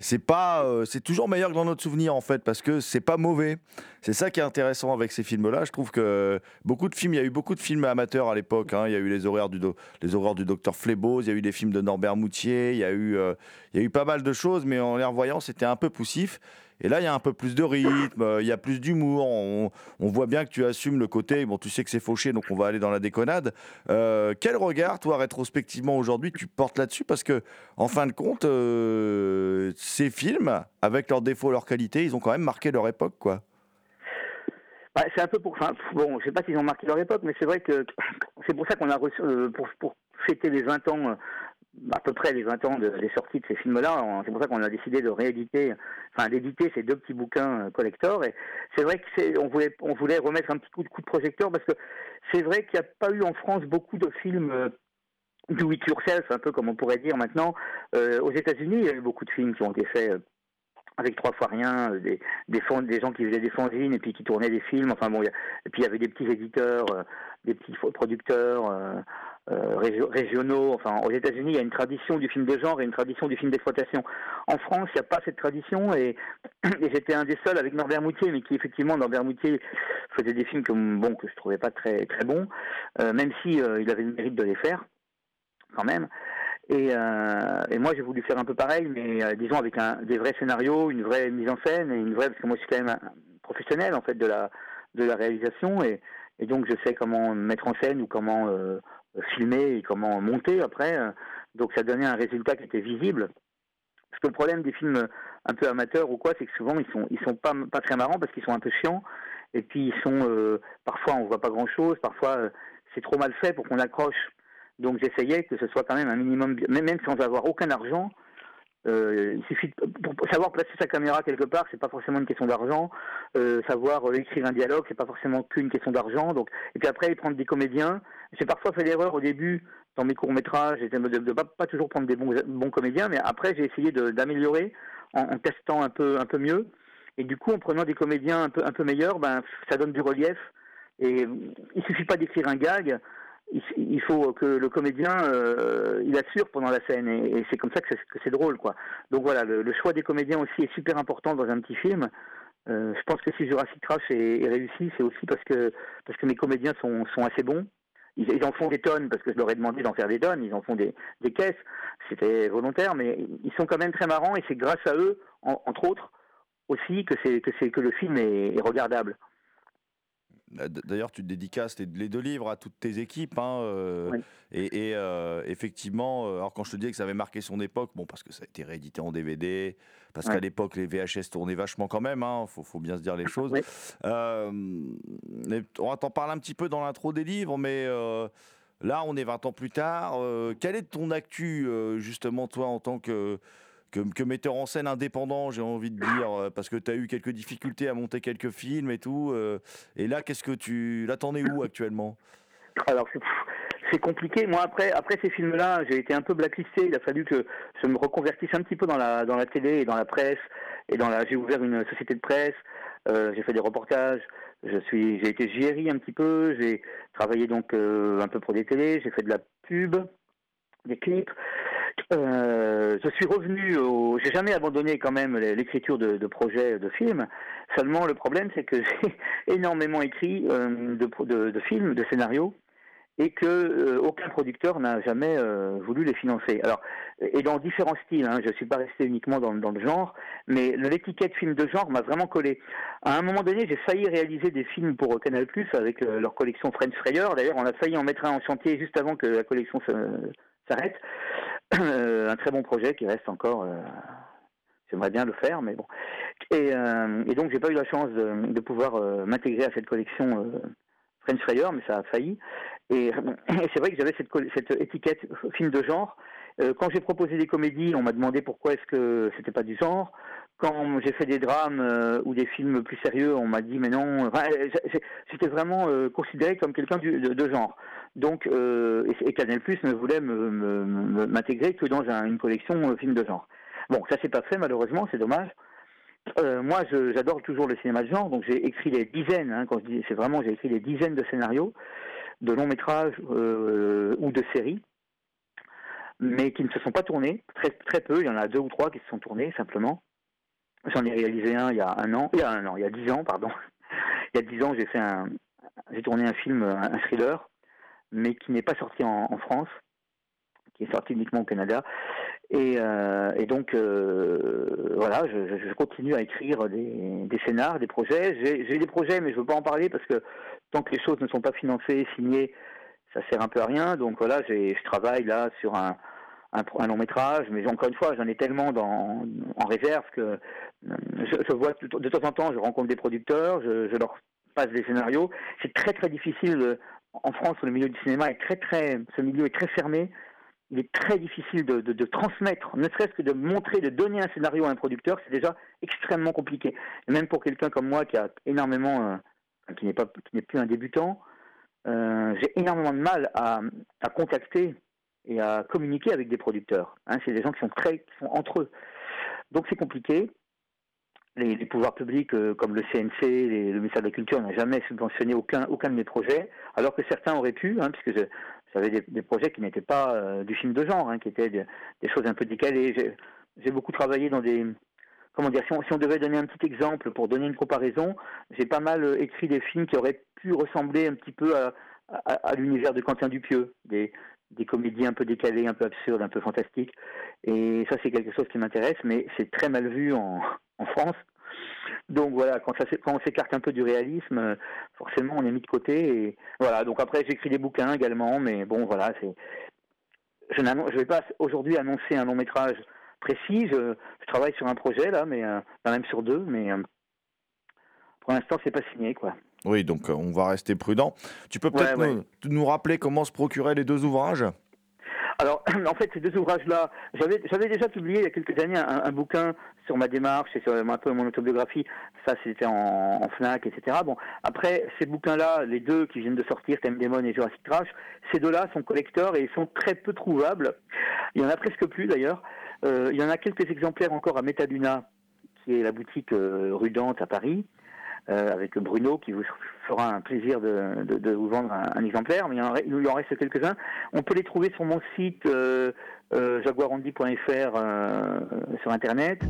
A: c'est pas, euh, c'est toujours meilleur que dans notre souvenir en fait, parce que c'est pas mauvais. C'est ça qui est intéressant avec ces films-là. Je trouve que beaucoup de films, il y a eu beaucoup de films amateurs à l'époque. hein. Il y a eu les horaires du, les horreurs du docteur Flébos, il y a eu des films de Norbert Moutier, il y a eu, euh, il y a eu pas mal de choses, mais en les revoyant, c'était un peu poussif. Et là, il y a un peu plus de rythme, euh, il y a plus d'humour. On, voit bien que tu assumes le côté. Bon, tu sais que c'est fauché, donc on va aller dans la déconnade. Euh, quel regard, toi, rétrospectivement aujourd'hui, tu portes là-dessus? Parce que, en fin de compte, euh, ces films, avec leurs défauts, leurs qualités, ils ont quand même marqué leur époque, quoi.
E: Bah, c'est un peu pour. Bon, je sais pas s'ils ont marqué leur époque, mais c'est vrai que c'est pour ça qu'on a reçu, pour, fêter les 20 ans, à peu près les 20 ans de- des sorties de ces films-là, c'est pour ça qu'on a décidé de rééditer, enfin d'éditer ces deux petits bouquins euh, collector. Et c'est vrai que on voulait, on voulait remettre un petit coup de projecteur parce que c'est vrai qu'il n'y a pas eu en France beaucoup de films. euh, do it yourself, un peu comme on pourrait dire maintenant. Euh, aux États-Unis, il y a eu beaucoup de films qui ont été faits avec trois fois rien, des, des, gens qui faisaient des fanzines et puis qui tournaient des films. Enfin bon, et puis il y avait des petits éditeurs, des petits producteurs régionaux. Enfin, aux États-Unis, il y a une tradition du film de genre et une tradition du film d'exploitation. En France, il n'y a pas cette tradition et, j'étais un des seuls avec Norbert Moutier, mais qui effectivement Norbert Moutier faisait des films que bon que je trouvais pas très très bons, euh, même si euh, il avait le mérite de les faire quand même. Et, euh, moi, j'ai voulu faire un peu pareil, mais euh, disons avec des vrais scénarios, une vraie mise en scène, et une vraie, parce que moi, je suis quand même un professionnel en fait de la de la réalisation, et, donc je sais comment mettre en scène ou comment euh, filmer et comment monter après. euh, donc ça donnait un résultat qui était visible. Parce que le problème des films un peu amateurs ou quoi, c'est que souvent ils sont ils sont pas pas très marrants parce qu'ils sont un peu chiants, et puis ils sont euh, parfois on voit pas grand chose, parfois euh, c'est trop mal fait pour qu'on accroche. Donc j'essayais que ce soit quand même un minimum, même sans avoir aucun argent. Euh, il suffit de- savoir placer sa caméra quelque part, c'est pas forcément une question d'argent. Euh, savoir euh, écrire un dialogue, c'est pas forcément qu'une question d'argent. Donc et puis après prendre des comédiens. J'ai parfois fait l'erreur au début dans mes courts métrages, de ne pas, toujours prendre des bons, comédiens, mais après j'ai essayé de- d'améliorer en, testant un peu un peu mieux. Et du coup, en prenant des comédiens un peu un peu meilleurs, ben ça donne du relief. Et il suffit pas d'écrire un gag il, faut que le comédien euh, il assure pendant la scène et, c'est comme ça que c'est, drôle quoi. Donc voilà, le, choix des comédiens aussi est super important dans un petit film. Euh, je pense que si Jurassic Crash est, réussi, c'est aussi parce que mes comédiens sont, assez bons. Ils, en font des tonnes parce que je leur ai demandé d'en faire des tonnes. Ils en font des, caisses. C'était volontaire, mais ils sont quand même très marrants et c'est grâce à eux, en- entre autres, aussi que c'est que le film est regardable.
A: Euh, D'ailleurs, tu te dédicaces les, deux livres à toutes tes équipes. hein, euh,
E: Oui.
A: Et, et, euh, effectivement, alors quand je te disais que ça avait marqué son époque, bon, parce que ça a été réédité en DVD, parce qu'à l'époque, les VHS tournaient vachement quand même, il faut, faut bien se dire les choses.
E: Oui.
A: Euh, mais on va t'en parler un petit peu dans l'intro des livres, mais là, on est 20 ans plus tard. Quelle est ton actu, justement, toi, en tant que que, metteur en scène indépendant, j'ai envie de dire, euh, parce que tu as eu quelques difficultés à monter quelques films et tout. euh, et là, qu'est-ce que tu. Là, t'en es où actuellement?
E: Alors c'est compliqué. Moi après après ces films-là, j'ai été un peu blacklisté. Il a fallu que je me reconvertisse un petit peu dans la dans la télé et dans la presse et dans la. J'ai ouvert une société de presse. euh, j'ai fait des reportages. Je suis j'ai été JRI un petit peu. J'ai travaillé donc un peu pour des télés. J'ai fait de la pub, des clips. Euh, je suis revenu au. J'ai jamais abandonné quand même l'écriture de, projets de films. Seulement le problème c'est que j'ai énormément écrit euh, de, films, de scénarios et que euh, aucun producteur n'a jamais voulu les financer. Alors, et dans différents styles, hein, je suis pas resté uniquement dans, le genre, mais l'étiquette film de genre m'a vraiment collé. À un moment donné, j'ai failli réaliser des films pour Canal+ avec euh, leur collection French Frayer. D'ailleurs, on a failli en mettre un en chantier juste avant que la collection s'arrête. Euh, un très bon projet qui reste encore. euh, J'aimerais bien le faire, mais bon. Et, euh, et donc, j'ai pas eu la chance de, de pouvoir m'intégrer à cette collection French Frayer, mais ça a failli. Et, c'est vrai que j'avais cette, cette étiquette film de genre. Euh, quand j'ai proposé des comédies, on m'a demandé pourquoi est-ce que c'était pas du genre. Quand j'ai fait des drames euh, ou des films plus sérieux, on m'a dit mais non. Enfin, euh, J'étais vraiment considéré comme quelqu'un de, de genre. Donc, et, et Canal Plus ne voulait m'intégrer que dans un- une collection film de genre. Bon, ça s'est pas fait malheureusement, c'est dommage. Euh, moi, j'adore toujours le cinéma de genre, donc j'ai écrit des dizaines. Hein, c'est vraiment, j'ai écrit des dizaines de scénarios, de longs métrages euh, ou de séries, mais qui ne se sont pas tournés. Très, très peu. Il y en a deux ou trois qui se sont tournés simplement. J'en ai réalisé un il y a un an, il y a un an, il y a dix ans, pardon. il y a dix ans, j'ai fait un, j'ai tourné un film, un, thriller, mais qui n'est pas sorti en France, qui est sorti uniquement au Canada. Et, euh, et donc, euh, voilà, je, continue à écrire des, des scénars, des projets. J'ai des projets, mais je ne veux pas en parler parce que tant que les choses ne sont pas financées, signées, ça sert un peu à rien. Donc voilà, je travaille là sur un, long métrage, mais encore une fois, j'en ai tellement dans, en réserve que euh, je, vois de temps en temps, je rencontre des producteurs, je, leur passe des scénarios. C'est très très difficile. En France, le milieu du cinéma est très très, ce milieu est très fermé il est très difficile de, de- de transmettre, ne serait-ce que de montrer, de donner un scénario à un producteur, c'est déjà extrêmement compliqué. Et même pour quelqu'un comme moi qui a énormément, euh, qui n'est pas, qui n'est plus un débutant, euh, j'ai énormément de mal à, à contacter et à communiquer avec des producteurs. Hein, c'est des gens qui sont très, qui sont entre eux. Donc c'est compliqué. Les, pouvoirs publics euh, comme le CNC, le ministère de la Culture n'ont jamais subventionné aucun, aucun de mes projets, alors que certains auraient pu, hein, puisque j'avais des, projets qui n'étaient pas euh, du film de genre, hein, qui étaient des, choses un peu décalées. J'ai- beaucoup travaillé dans des... Comment dire, si on, devait donner un petit exemple pour donner une comparaison, j'ai pas mal euh, écrit des films qui auraient pu ressembler un petit peu à, l'univers de Quentin Dupieux, des comédies un peu décalées, un peu absurdes, un peu fantastiques. Et ça, c'est quelque chose qui m'intéresse, mais c'est très mal vu en, en France. Donc voilà, quand, ça, s'é- quand on s'écarte un peu du réalisme, euh, forcément, on est mis de côté. Et voilà. Donc après, j'écris des bouquins également, mais bon, voilà, c'est. Je ne vais pas aujourd'hui annoncer un long métrage précis. Je, je travaille sur un projet là, mais euh, même sur deux, mais euh, pour l'instant, c'est pas signé, quoi.
A: Oui, donc euh, on va rester prudent. Tu peux peut-être
E: ouais.
A: nous, nous rappeler comment se procuraient les deux ouvrages?
E: Alors, en fait, ces deux ouvrages-là, j'avais, déjà publié il y a quelques années un, bouquin sur ma démarche et sur un peu mon autobiographie. Ça, c'était en, Fnac, etc. Bon, après, ces bouquins-là, les deux qui viennent de sortir, Thème Demon et Jurassic Trash, ces deux-là sont collecteurs et ils sont très peu trouvables. Il y en a presque plus, d'ailleurs. Euh, il y en a quelques exemplaires encore à Metaluna, qui est la boutique euh, rue Dante à Paris. Euh, avec Bruno qui vous fera un plaisir de, vous vendre un, exemplaire, mais il, en, lui en reste quelques-uns. On peut les trouver sur mon site euh, euh, jaguarandy.fr euh, sur internet.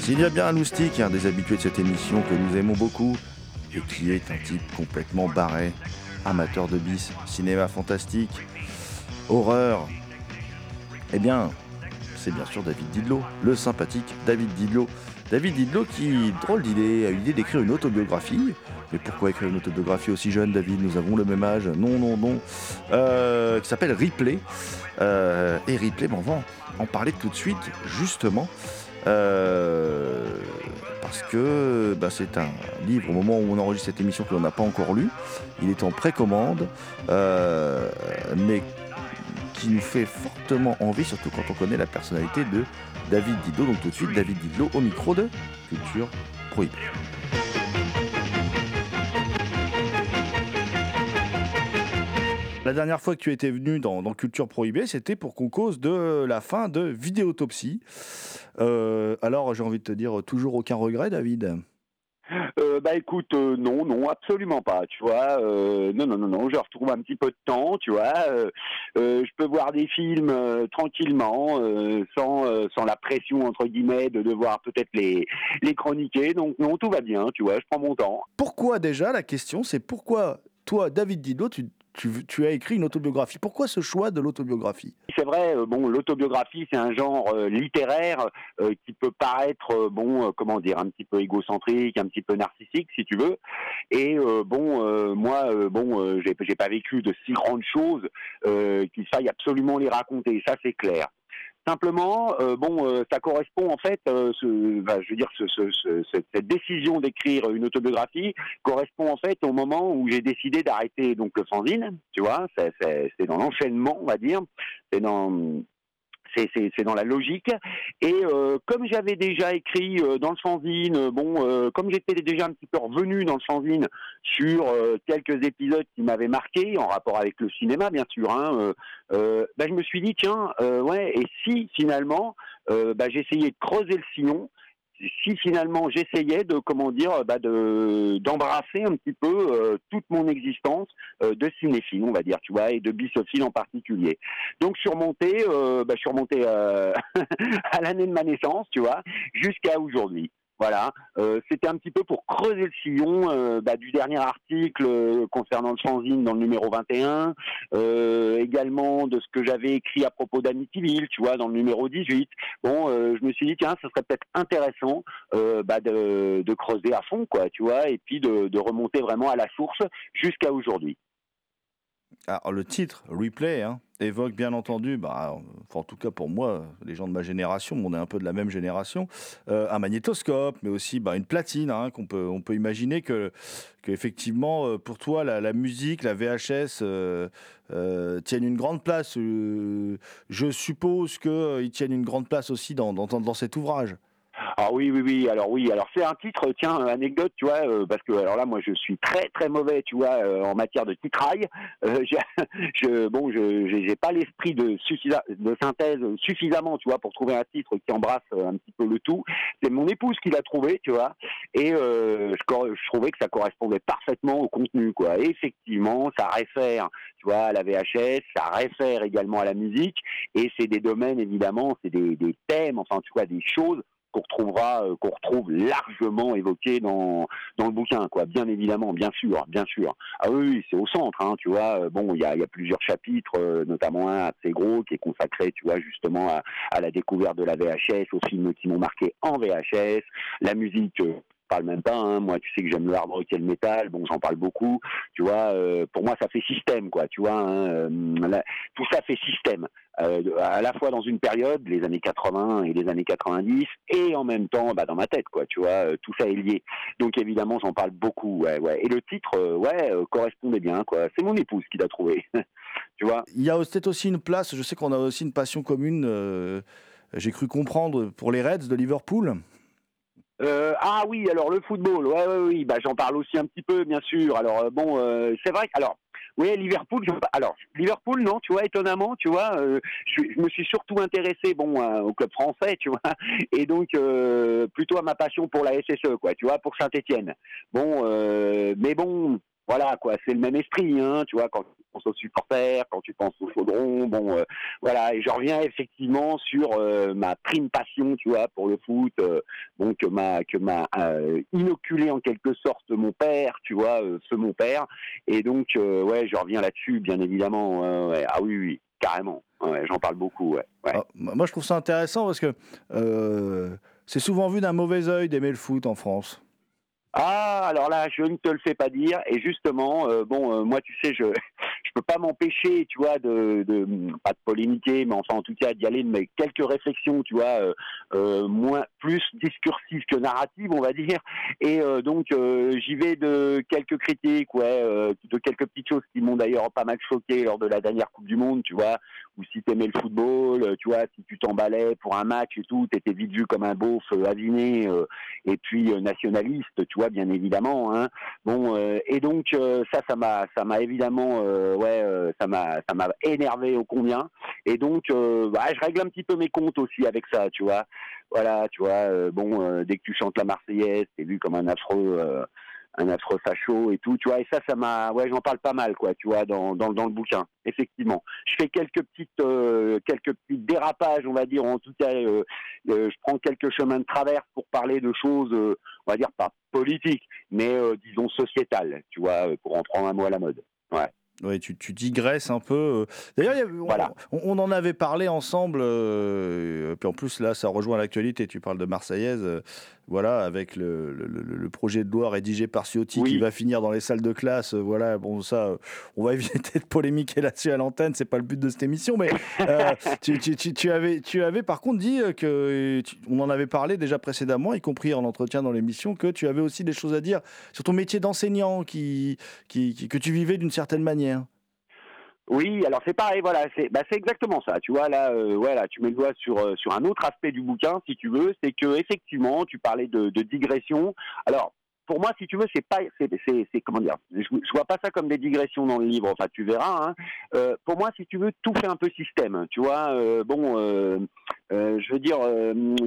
A: S'il y a bien un loustic, un des habitués de cette émission que nous aimons beaucoup, et qui est un type complètement barré, amateur de bis, cinéma fantastique, horreur, eh bien, c'est bien sûr David Didlot, le sympathique David Didlot. David Didlot qui, drôle d'idée, a eu l'idée d'écrire une autobiographie. Mais pourquoi écrire une autobiographie aussi jeune, David? Nous avons le même âge. Non, non, non. Euh, qui s'appelle Ripley. Euh, et Ripley, bon, on va en parler tout de suite, justement. Euh, parce que bah, c'est un livre au moment où on enregistre cette émission que l'on n'a pas encore lu. Il est en précommande, mais qui nous fait fortement envie, surtout quand on connaît la personnalité de David Didot. Donc tout de suite, David Didot au micro de Culture Prohibée. La dernière fois que tu étais venu dans, Culture Prohibée, c'était pour qu'on cause de la fin de Vidéotopsie. Euh, alors j'ai envie de te dire, toujours aucun regret, David
H: euh, bah écoute, euh, non, non, absolument pas, tu vois. Euh, non, non, non, non, je retrouve un petit peu de temps, tu vois. je peux voir des films tranquillement, sans, sans la pression, entre guillemets, de devoir peut-être les, les chroniquer. Donc non, tout va bien, tu vois, je prends mon temps.
A: Pourquoi déjà, la question, c'est pourquoi toi, David Didot, tu tu, as écrit une autobiographie. Pourquoi ce choix de l'autobiographie?
H: C'est vrai, euh, bon, l'autobiographie, c'est un genre euh, littéraire euh, qui peut paraître, bon, comment dire, un petit peu égocentrique, un petit peu narcissique, si tu veux. Et bon, moi, bon, j'ai pas vécu de si grandes choses qu'il faille absolument les raconter. Ça, c'est clair. Simplement, euh, bon, euh, ça correspond en fait, euh, bah, je veux dire, ce, ce, cette décision d'écrire une autobiographie correspond en fait au moment où j'ai décidé d'arrêter donc le fanzine, tu vois, c'est dans l'enchaînement, on va dire, c'est dans c'est dans la logique. Et euh, comme j'avais déjà écrit euh, dans le fanzine, euh, bon, comme j'étais déjà un petit peu revenu dans le fanzine sur quelques épisodes qui m'avaient marqué en rapport avec le cinéma, bien sûr, hein, bah, je me suis dit tiens, ouais, et si finalement, bah, j'essayais de creuser le sillon si finalement j'essayais de comment dire bah de d'embrasser un petit peu euh, toute mon existence euh, de cinéphile on va dire tu vois et de bisophile en particulier. Donc surmonter euh, bah, surmonter à l'année de ma naissance tu vois jusqu'à aujourd'hui voilà, euh, c'était un petit peu pour creuser le sillon euh, bah, du dernier article euh, concernant le fanzine dans le numéro 21, également de ce que j'avais écrit à propos d'Amityville, tu vois, dans le numéro 18. Bon, je me suis dit tiens, ce serait peut-être intéressant bah, de, creuser à fond, quoi, tu vois, et puis de remonter vraiment à la source jusqu'à aujourd'hui.
A: Alors, le titre, Replay, hein, évoque bien entendu, bah, en tout cas pour moi, les gens de ma génération, on est un peu de la même génération, euh, un magnétoscope, mais aussi bah, une platine, hein, qu'on peut, imaginer que, que effectivement, euh, pour toi, la, musique, la VHS euh, tiennent une grande place. je suppose qu'ils tiennent une grande place aussi dans, dans, dans cet ouvrage.
H: Ah oui, oui, oui. Alors oui, alors c'est un titre, tiens, anecdote, tu vois, euh, parce que alors là, moi, je suis très, très mauvais, tu vois, euh, en matière de titraille. Euh, bon, je j'ai pas l'esprit de, de synthèse suffisamment, tu vois, pour trouver un titre qui embrasse un petit peu le tout. C'est mon épouse qui l'a trouvé, tu vois, et je, trouvais que ça correspondait parfaitement au contenu, quoi. Effectivement, ça réfère, tu vois, à la VHS, ça réfère également à la musique, et c'est des domaines évidemment, c'est des, des thèmes, enfin, tu vois, des choses qu'on retrouvera, euh, qu'on retrouve largement évoqué dans dans le bouquin, quoi. Bien évidemment, bien sûr, bien sûr. Ah oui, c'est au centre, hein, tu vois. Euh, bon, il y a, y a, plusieurs chapitres, euh, notamment un assez gros qui est consacré, tu vois, justement à, à la découverte de la VHS, aux films qui m'ont marqué en VHS, la musique parle même pas. Hein. Moi, tu sais que j'aime le hard rock le métal. Bon, j'en parle beaucoup. Tu vois, euh, pour moi, ça fait système, quoi. Tu vois, hein. euh, tout ça fait système. Euh, à la fois dans une période, les années 80 et les années 90, et en même temps, bah, dans ma tête, quoi. Tu vois, tout ça est lié. Donc évidemment, j'en parle beaucoup. Ouais, ouais. Et le titre, ouais, correspondait bien, quoi. C'est mon épouse qui l'a trouvé. tu vois?
A: Il y a peut-être aussi une place. Je sais qu'on a aussi une passion commune. J'ai cru comprendre pour les Reds de Liverpool.
H: Euh, ah oui, alors le football, ouais, ouais, oui, bah j'en parle aussi un petit peu, bien sûr. Alors euh, bon, euh, c'est vrai alors, oui, Liverpool, alors Liverpool, non, tu vois, étonnamment, tu vois, je, je, me suis surtout intéressé, bon, au club français, tu vois, et donc plutôt à ma passion pour la SSE, quoi, tu vois, pour Saint-Étienne. Bon, mais bon, voilà, quoi, c'est le même esprit, hein, tu vois, quand tu penses aux supporters, quand tu penses au chaudron, bon, euh, voilà, et je reviens effectivement sur euh, ma prime passion, tu vois, pour le foot, euh, bon, que m'a que inoculé en quelque sorte mon père, tu vois, ce mon père, et donc, ouais, je reviens là-dessus, bien évidemment, ouais, ah oui, oui, carrément, j'en parle beaucoup.
A: Ah, moi, je trouve ça intéressant parce que c'est souvent vu d'un mauvais œil d'aimer le foot en France.
H: Ah, alors là, je ne te le fais pas dire. Et justement, euh, bon, euh, moi, tu sais, je je peux pas m'empêcher, tu vois, de, pas de polémiquer, mais enfin, en tout cas, d'y aller mes quelques réflexions, tu vois, euh, euh moins plus discursives que narratives, on va dire. Et donc, j'y vais de quelques critiques, ouais, de quelques petites choses qui m'ont d'ailleurs pas mal choqué lors de la dernière Coupe du Monde, tu vois, ou si t'aimais le football, tu vois, si tu t'emballais pour un match et tout, t'étais vite vu comme un beauf aviné et puis nationaliste, tu bien évidemment. Hein. Bon, euh, et donc euh, ça, ça m'a, ça m'a évidemment, euh, ouais, ça m'a, ça m'a énervé au combien. Et donc, bah, je règle un petit peu mes comptes aussi avec ça, tu vois. Voilà, tu vois. bon, dès que tu chantes la Marseillaise, t'es vu comme un affreux un affreux facho et tout, tu vois. Et ça, ça m'a, ouais, j'en parle pas mal, quoi, tu vois, dans, dans, dans le bouquin, effectivement. Je fais quelques petites, euh, quelques petits dérapages, on va dire, en tout cas, euh, euh, je prends quelques chemins de traverse pour parler de choses, on va dire pas politiques, mais disons sociétales, tu vois, pour en prendre un mot à la mode. Ouais.
A: Oui, tu, tu, digresses un peu. D'ailleurs, on, on, en avait parlé ensemble, puis en plus là, ça rejoint l'actualité. Tu parles de Marseillaise voilà, avec le, le, projet de loi rédigé par Ciotti qui va finir dans les salles de classe. Euh, voilà, bon, ça, euh, on va éviter de polémiquer là-dessus à l'antenne, c'est pas le but de cette émission, mais euh, tu, tu, tu, avais, tu avais par contre dit que, on en avait parlé déjà précédemment, y compris en entretien dans l'émission, que tu avais aussi des choses à dire sur ton métier d'enseignant qui, qui, que tu vivais d'une certaine manière.
H: Oui, alors c'est pareil, voilà, c'est bah, exactement ça. Tu vois là, euh, voilà, tu mets le doigt sur euh, sur un autre aspect du bouquin, si tu veux, c'est que effectivement, tu parlais de, de digression. Alors pour moi, si tu veux, c'est pas, c'est, comment dire, je, je, vois pas ça comme des digressions dans le livre. Enfin, tu verras. Hein. Euh, pour moi, si tu veux, tout fait un peu système. Tu vois, euh, bon, euh, je veux dire,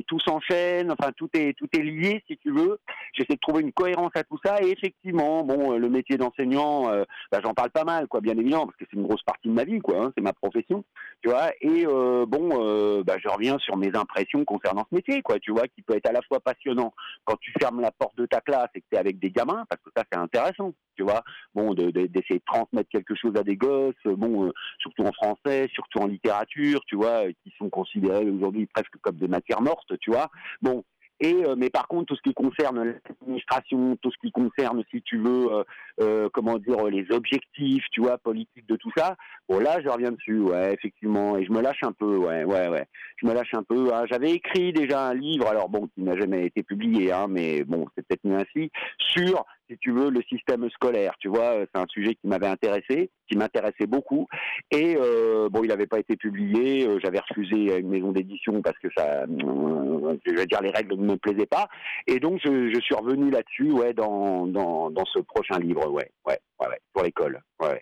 H: tout s'enchaîne. Enfin, tout est tout est lié, si tu veux. J'essaie de trouver une cohérence à tout ça. Et effectivement, bon, le métier d'enseignant, bah, j'en parle pas mal, quoi, bien évidemment, parce que c'est une grosse partie de ma vie, quoi. Hein, c'est ma profession, tu vois. Et bon, bah, je reviens sur mes impressions concernant ce métier, quoi. Tu vois, qui peut être à la fois passionnant quand tu fermes la porte de ta classe et avec des gamins, parce que ça c'est intéressant, tu vois. Bon, d'essayer de, transmettre quelque chose à des gosses, bon, euh, surtout en français, surtout en littérature, tu vois, qui sont considérés aujourd'hui presque comme des matières mortes, tu vois. Bon, euh, mais par contre, tout ce qui concerne l'administration, tout ce qui concerne, si tu veux, euh, euh, comment dire, les objectifs, tu vois, politiques de tout ça. Bon là, je reviens dessus, ouais, effectivement, et je me lâche un peu, ouais, ouais, ouais. Je me lâche un peu. Hein. J'avais écrit déjà un livre, alors bon, qui n'a jamais été publié, hein, mais bon, c'est peut-être mieux ainsi, sur si tu veux, le système scolaire. Tu vois, c'est un sujet qui m'avait intéressé, qui m'intéressait beaucoup. Et euh, bon, il n'avait pas été publié. Euh, j'avais refusé une maison d'édition parce que ça, euh, je vais dire, les règles ne me plaisaient pas. Et donc, je, suis revenu là-dessus, ouais, dans, dans, dans ce prochain livre, ouais, ouais, ouais pour l'école, ouais.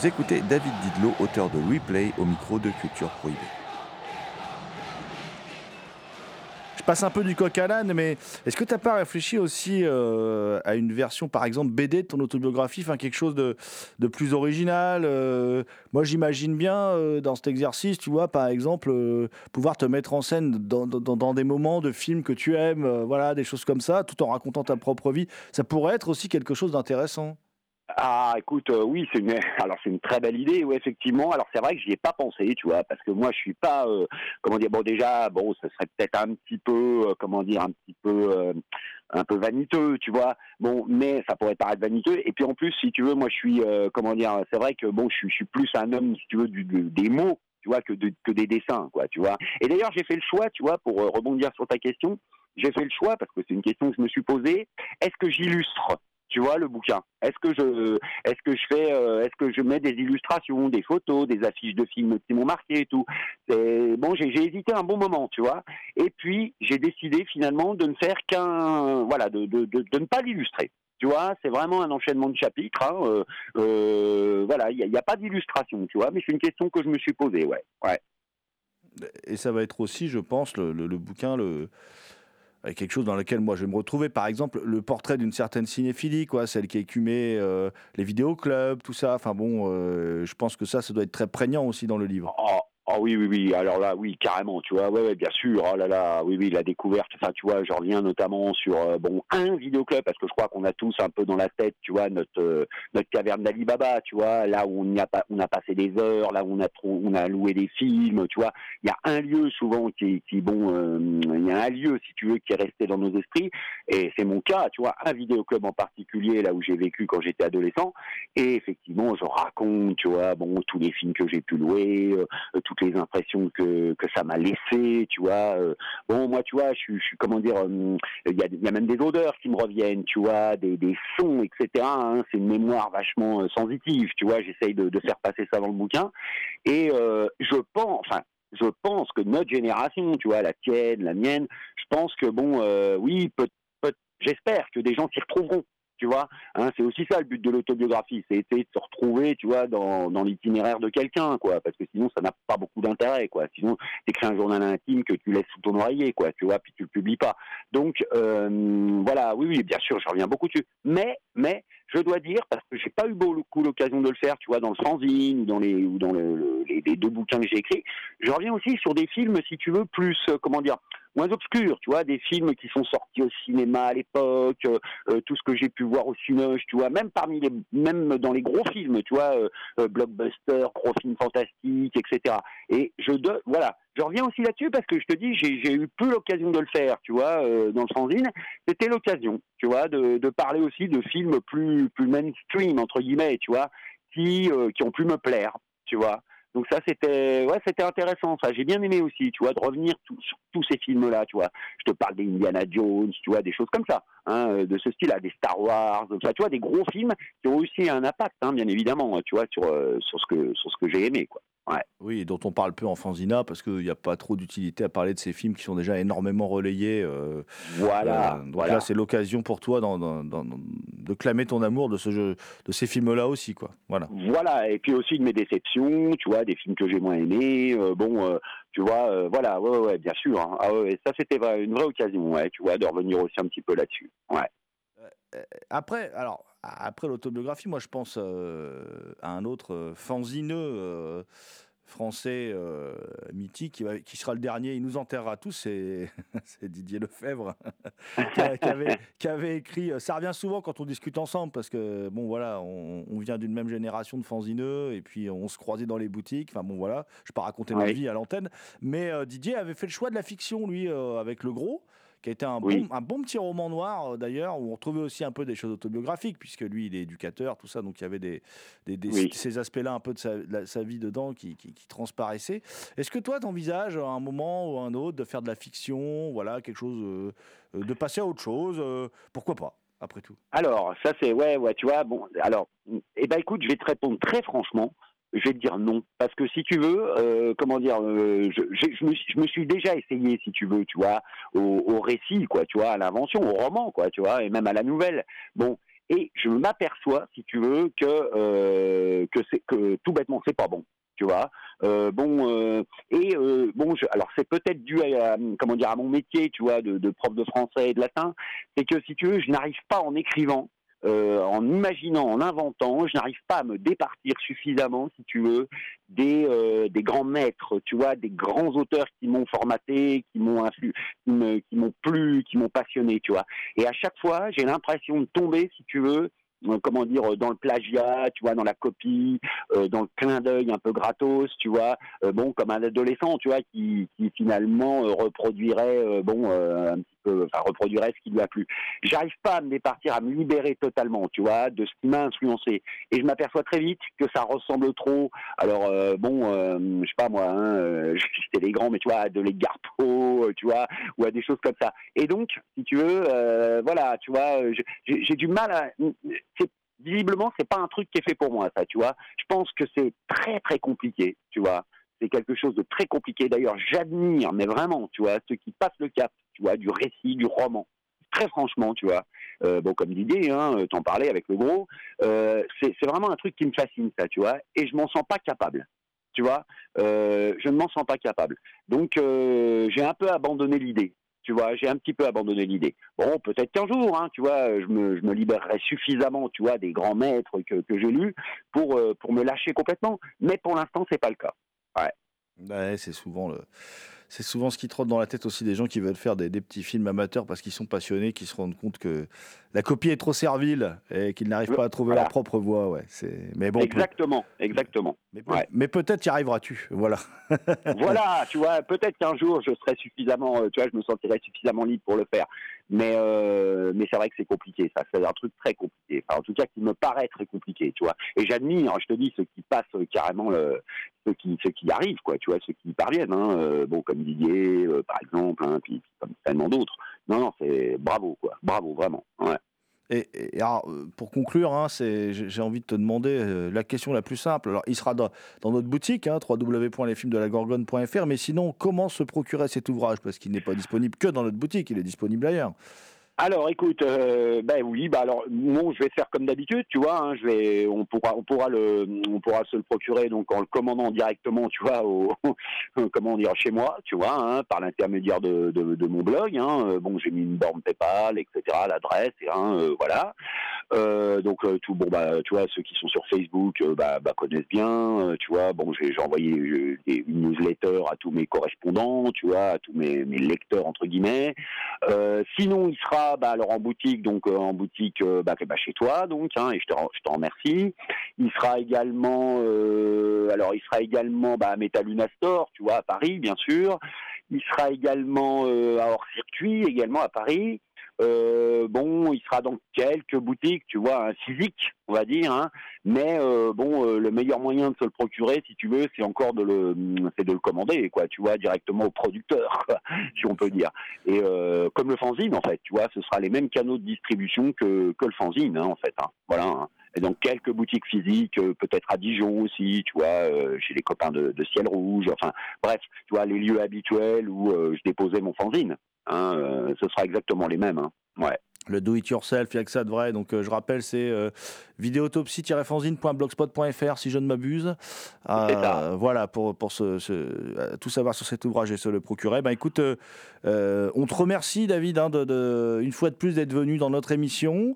A: Vous écoutez David Didlot, auteur de Replay, au micro de Culture Prohibée. Je passe un peu du coq à l'âne, mais est-ce que tu n'as pas réfléchi aussi euh, à une version, par exemple, BD de ton autobiographie, enfin quelque chose de, de plus original euh, Moi, j'imagine bien euh, dans cet exercice, tu vois, par exemple, pouvoir te mettre en scène dans, dans- des moments de films que tu aimes, voilà, des choses comme ça, tout en racontant ta propre vie. Ça pourrait être aussi quelque chose d'intéressant.
H: Ah, écoute, euh, oui, c'est une, alors c'est une très belle idée, oui, effectivement. Alors c'est vrai que j'y ai pas pensé, tu vois, parce que moi je suis pas, euh, comment dire, bon déjà, bon, ce serait peut-être un petit peu, euh, comment dire, un petit peu, un peu vaniteux, tu vois. Bon, mais ça pourrait paraître vaniteux. Et puis en plus, si tu veux, moi je suis, comment dire, c'est vrai que bon, je suis, plus un homme, si tu veux, des mots, tu vois, que, que des dessins, quoi, tu vois. Et d'ailleurs, j'ai fait le choix, tu vois, pour rebondir sur ta question, j'ai fait le choix parce que c'est une question que je me suis posée. Est-ce que j'illustre tu vois le bouquin Est-ce que je est-ce que je fais euh, est-ce que je mets des illustrations, des photos, des affiches de films qui m'ont marqué et tout? C'est bon, j'ai hésité un bon moment, tu vois. Et puis j'ai décidé finalement de ne faire qu'un voilà, de, de, de, ne pas l'illustrer. Tu vois, c'est vraiment un enchaînement de chapitres. Hein, euh, euh, voilà, il n'y a pas d'illustration, tu vois, mais c'est une question que je me suis posée, ouais. ouais.
A: Et ça va être aussi, je pense, le, le- le bouquin, le, quelque chose dans lequel moi je vais me retrouver. Par exemple, le portrait d'une certaine cinéphilie, quoi, celle qui écumait euh, les vidéoclubs, tout ça. Enfin bon, euh, je pense que ça, ça doit être très prégnant aussi dans le livre.
H: Oh, oh oui, oui, oui. Alors là, oui, carrément, tu vois. Ouais, bien sûr. Oh là là, oui, oui, la découverte. Enfin, tu vois, je reviens notamment sur euh, bon un vidéoclub parce que je crois qu'on a tous un peu dans la tête, tu vois, notre euh, notre caverne d'Alibaba, tu vois, là où on y a pas, on a passé des heures, là où on a loué des films, tu vois. Il y a un lieu souvent qui, qui bon, euh, il y a un lieu si tu veux qui est resté dans nos esprits et c'est mon cas, tu vois, un vidéoclub en particulier là où j'ai vécu quand j'étais adolescent et effectivement, je raconte, tu vois, bon, tous les films que j'ai pu louer, euh, les impressions que, que ça m'a laissé, tu vois. euh, bon, moi, tu vois, je suis, comment dire, euh, il y, a, y a même des odeurs qui me reviennent, tu vois, des, des sons, etc. hein, c'est une mémoire vachement euh, sensitive, tu vois. J'essaye de, de faire passer ça dans le bouquin. Et euh, je pense, enfin, je pense que notre génération, tu vois, la tienne, la mienne, je pense que bon, oui, peut, peut, j'espère que des gens s'y retrouveront. Tu vois, hein, c'est aussi ça le but de l'autobiographie, c'est essayer de se retrouver, tu vois, dans, l'itinéraire de quelqu'un, quoi, parce que sinon ça n'a pas beaucoup d'intérêt, quoi. Sinon, t'écris un journal intime que tu laisses sous ton oreiller, quoi, tu vois, puis tu le publies pas. Donc euh, voilà, oui, oui, bien sûr, je reviens beaucoup dessus, mais, mais je dois dire, parce que j'ai pas eu beaucoup l'occasion de le faire, tu vois, dans le fanzine ou dans les ou dans le, le- les, les deux bouquins que j'ai écrits, je reviens aussi sur des films, si tu veux, plus euh, comment dire, moins obscurs, tu vois, des films qui sont sortis au cinéma à l'époque, euh, euh, tout ce que j'ai pu voir au Cinoche, tu vois, même parmi les, même dans les gros films, tu vois, euh, euh, gros films fantastiques, etc. Et je voilà, je reviens aussi là-dessus parce que je te dis, j'ai eu peu l'occasion de le faire, tu vois, dans le fanzine. C'était l'occasion, tu vois, de, parler aussi de films plus plus mainstream entre guillemets, tu vois, qui qui ont pu me plaire, tu vois. Donc ça c'était ouais c'était intéressant. Ça j'ai bien aimé aussi tu vois de revenir sur tous ces films là tu vois. Je te parle des Indiana Jones tu vois des choses comme ça hein, euh, de ce style là des Star Wars tu vois des gros films qui ont aussi un impact hein, bien évidemment tu vois sur euh, sur ce que sur ce que j'ai aimé quoi ouais
A: Oui, et dont on parle peu en fanzina parce qu'il n'y a pas trop d'utilité à parler de ces films qui sont déjà énormément relayés. euh,
H: Voilà,
A: euh, donc
H: voilà.
A: là, c'est l'occasion pour toi d'en- d'en- d'en- de clamer ton amour de, ce jeu, de ces films-là aussi, quoi. Voilà.
H: Voilà, et puis aussi de mes déceptions, tu vois, des films que j'ai moins aimés, euh, bon, euh, tu vois, euh, voilà, ouais, ouais, ouais, bien sûr. hein. Ah ouais, ça c'était une vraie occasion, ouais, tu vois, de revenir aussi un petit peu là-dessus. Ouais.
A: Après, alors, après l'autobiographie, moi, je pense euh, à un autre euh, fanzineux euh, français euh, mythique qui, va- qui sera le dernier. Il nous enterrera tous. C'est Didier Lefebvre qui, a- qui avait, qui avait écrit. Ça revient souvent quand on discute ensemble parce que bon, voilà, on, on vient d'une même génération de fanzineux et puis on se croisait dans les boutiques. Enfin bon, voilà, je vais pas raconter ma
H: Oui.
A: vie à l'antenne, mais Didier avait fait le choix de la fiction lui avec Le Gros qui a été un,
H: Oui.
A: bon, un bon petit roman noir euh, d'ailleurs, où on retrouvait aussi un peu des choses autobiographiques, puisque lui il est éducateur, tout ça, donc il y avait des, des- des-
H: Oui.
A: ces aspects-là un peu de sa, de la- sa vie dedans qui, qui, qui transparaissaient. Est-ce que toi t'envisages à un moment ou à un autre de faire de la fiction, voilà, quelque chose, euh, euh, de passer à autre chose, euh, pourquoi pas, après tout?
H: Alors, ça c'est, ouais, ouais, tu vois, bon, alors, eh ben écoute, je vais te répondre très franchement, je vais te dire non, parce que si tu veux, euh, comment dire, euh, je, je- je me, je me suis déjà essayé, si tu veux, tu vois, au, au récit, quoi, tu vois, à l'invention, au roman, quoi, tu vois, et même à la nouvelle. Bon, Et je m'aperçois, si tu veux, que euh, que c'est que tout bêtement c'est pas bon. Tu vois, euh, bon euh, et euh, bon, je, alors c'est peut-être dû à, à, comment dire à mon métier, tu vois, de, de prof de français et de latin, c'est que si tu veux, je n'arrive pas en écrivant euh, en imaginant, en inventant, je n'arrive pas à me départir suffisamment, si tu veux, des, euh, grands maîtres, tu vois, des grands auteurs qui m'ont formaté, qui m'ont influ, qui m'ont plu, qui m'ont passionné, tu vois. Et à chaque fois, j'ai l'impression de tomber, si tu veux, comment dire, dans le plagiat, tu vois, dans la copie, euh, dans le clin d'œil un peu gratos, tu vois, euh, bon, comme un adolescent, tu vois, qui, qui finalement euh, reproduirait, euh, bon, euh, un petit peu, enfin, reproduirait ce qui lui a plu. J'arrive pas à me départir, à me libérer totalement, tu vois, de ce qui m'a influencé. Et je m'aperçois très vite que ça ressemble trop. Alors, euh, bon, euh, je sais pas moi, hein, euh, c'était les grands, mais tu vois, de l'Edgar Poe, euh, tu vois, ou à des choses comme ça. Et donc, si tu veux, euh, voilà, tu vois, euh, j'ai du mal à. Visiblement, c'est pas un truc qui est fait pour moi, ça, tu vois. Je pense que c'est très très compliqué, tu vois. C'est quelque chose de très compliqué. D'ailleurs, j'admire, mais vraiment, tu vois, ceux qui passent le cap, tu vois, du récit, du roman. Très franchement, tu vois. Euh, bon, comme l'idée, hein, euh, t'en parlais avec le gros. Euh, c'est vraiment un truc qui me fascine, ça, tu vois. Et je m'en sens pas capable, tu vois. Je ne m'en sens pas capable. Donc, j'ai un peu abandonné l'idée. Tu vois, j'ai un petit peu abandonné l'idée. Bon, peut-être qu'un jour, hein, tu vois, je me, libérerai suffisamment, tu vois, des grands maîtres que, que j'ai lus pour, euh, pour me lâcher complètement. Mais pour l'instant, c'est pas le cas. Ouais.
A: Ouais, c'est souvent le. C'est souvent ce qui trotte dans la tête aussi des gens qui veulent faire des, des petits films amateurs parce qu'ils sont passionnés, qui se rendent compte que la copie est trop servile et qu'ils n'arrivent pas à trouver
H: Voilà.
A: leur propre voie. Ouais, c'est. Mais bon.
H: exactement, exactement.
A: Mais,
H: Ouais.
A: mais peut-être y arriveras-tu. Voilà.
H: voilà, tu vois, peut-être qu'un jour je serai suffisamment, euh, tu vois, je me sentirai suffisamment libre pour le faire. Mais euh, mais c'est vrai que c'est compliqué, ça, c'est un truc très compliqué. Enfin, en tout cas, qui me paraît très compliqué, tu vois. Et j'admire, je te dis, ceux qui passent carrément le, ceux qui ceux qui arrivent, quoi, tu vois, ceux qui y parviennent. Hein, euh, bon, comme Didier, euh, par exemple, hein, puis, comme tellement d'autres. Non, non, c'est bravo, quoi, bravo, vraiment. Ouais.
A: Et, alors, euh, pour conclure, hein, j'ai envie de te demander euh, la question la plus simple. Alors, il sera dans, dans notre boutique, hein, www.lesfilmsdelagorgone.fr, mais sinon, comment se procurer cet ouvrage? Parce qu'il n'est pas disponible que dans notre boutique, il est disponible ailleurs.
H: Alors, écoute, euh, ben oui, bah alors, bon, je vais faire comme d'habitude, tu vois, hein, je vais, on pourra, on pourra le, on pourra se le procurer donc en le commandant directement, tu vois, au, comment dire, chez moi, tu vois, hein, par l'intermédiaire de, de, de mon blog. Hein, Euh, bon, j'ai mis une borne PayPal, etc., l'adresse, hein, euh, voilà. Euh, donc euh, tout, bon, bah, tu vois, ceux qui sont sur Facebook, euh, bah, bah, connaissent bien, euh, tu vois. Bon, j'ai envoyé des, une newsletter à tous mes correspondants, tu vois, à tous mes, mes lecteurs entre guillemets. Sinon, il sera bah, alors en boutique, donc en boutique bah, bah, chez toi, donc, hein, et je te, ren- je remercie. Il sera également, alors il sera également bah, à Metaluna Store, tu vois, à Paris, bien sûr. Il sera également à hors circuit, également à Paris. Euh, bon, il sera dans quelques boutiques, tu vois, un physique, on va dire. Hein, mais euh, bon, euh, le meilleur moyen de se le procurer, si tu veux, c'est encore de le, c'est de le commander, quoi. Tu vois, directement au producteur, si on peut dire. Et comme le fanzine, en fait, tu vois, ce sera les mêmes canaux de distribution que que le fanzine, hein, en fait. hein. voilà. Et donc quelques boutiques physiques, peut-être à Dijon aussi, tu vois, chez les copains de, de Ciel Rouge. Enfin, bref, tu vois, les lieux habituels où je déposais mon fanzine. Hein, euh, ce sera exactement les mêmes. Hein. Ouais.
A: Le do it yourself, il n'y a que ça de vrai. Donc, euh, je rappelle, c'est euh, vidéotopsie-fanzine.blogspot.fr si je ne m'abuse. Euh, voilà, pour, pour euh, tout savoir sur cet ouvrage et se le procurer. Ben, écoute, on te remercie, David, hein, de, de- une fois de plus d'être venu dans notre émission.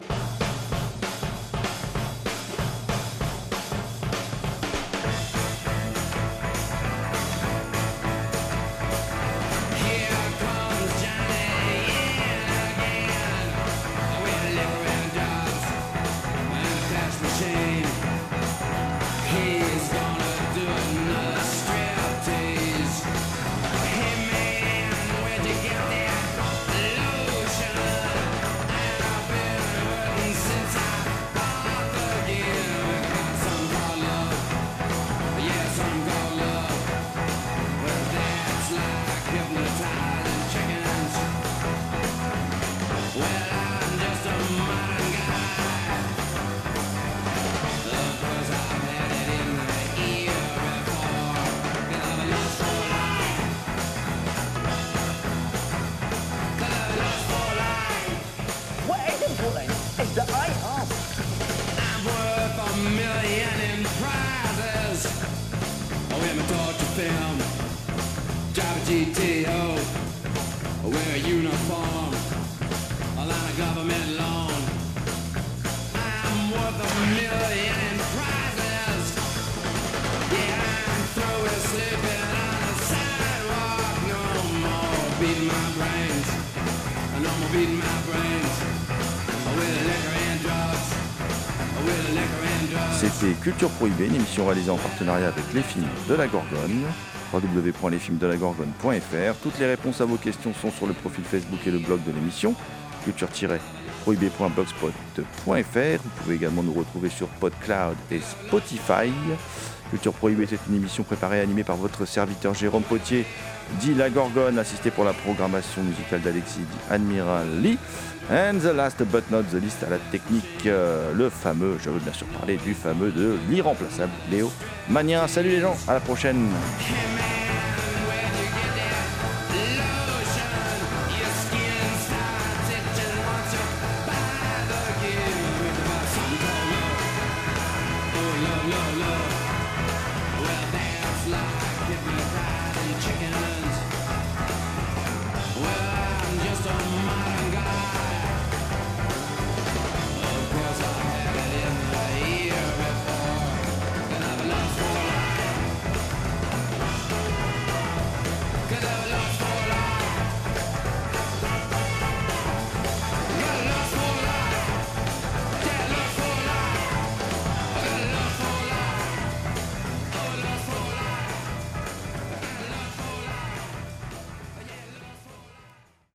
I: GTO. Wear a uniform, government loan. I'm worth a million.
A: C'était Culture Prohibée, une émission réalisée en partenariat avec les films de la Gorgone www.lesfilmsdelagorgone.fr Toutes les réponses à vos questions sont sur le profil Facebook et le blog de l'émission culture-prohibé.blogspot.fr Vous pouvez également nous retrouver sur PodCloud et Spotify. Culture Prohibée, c'est une émission préparée et animée par votre serviteur Jérôme Potier, dit La Gorgone, assisté pour la programmation musicale d'Alexis, dit Admiral Lee. And the last but not the least à la technique, euh, le fameux, je veux bien sûr parler du fameux de l'irremplaçable Léo Mania. Salut les gens, à la prochaine.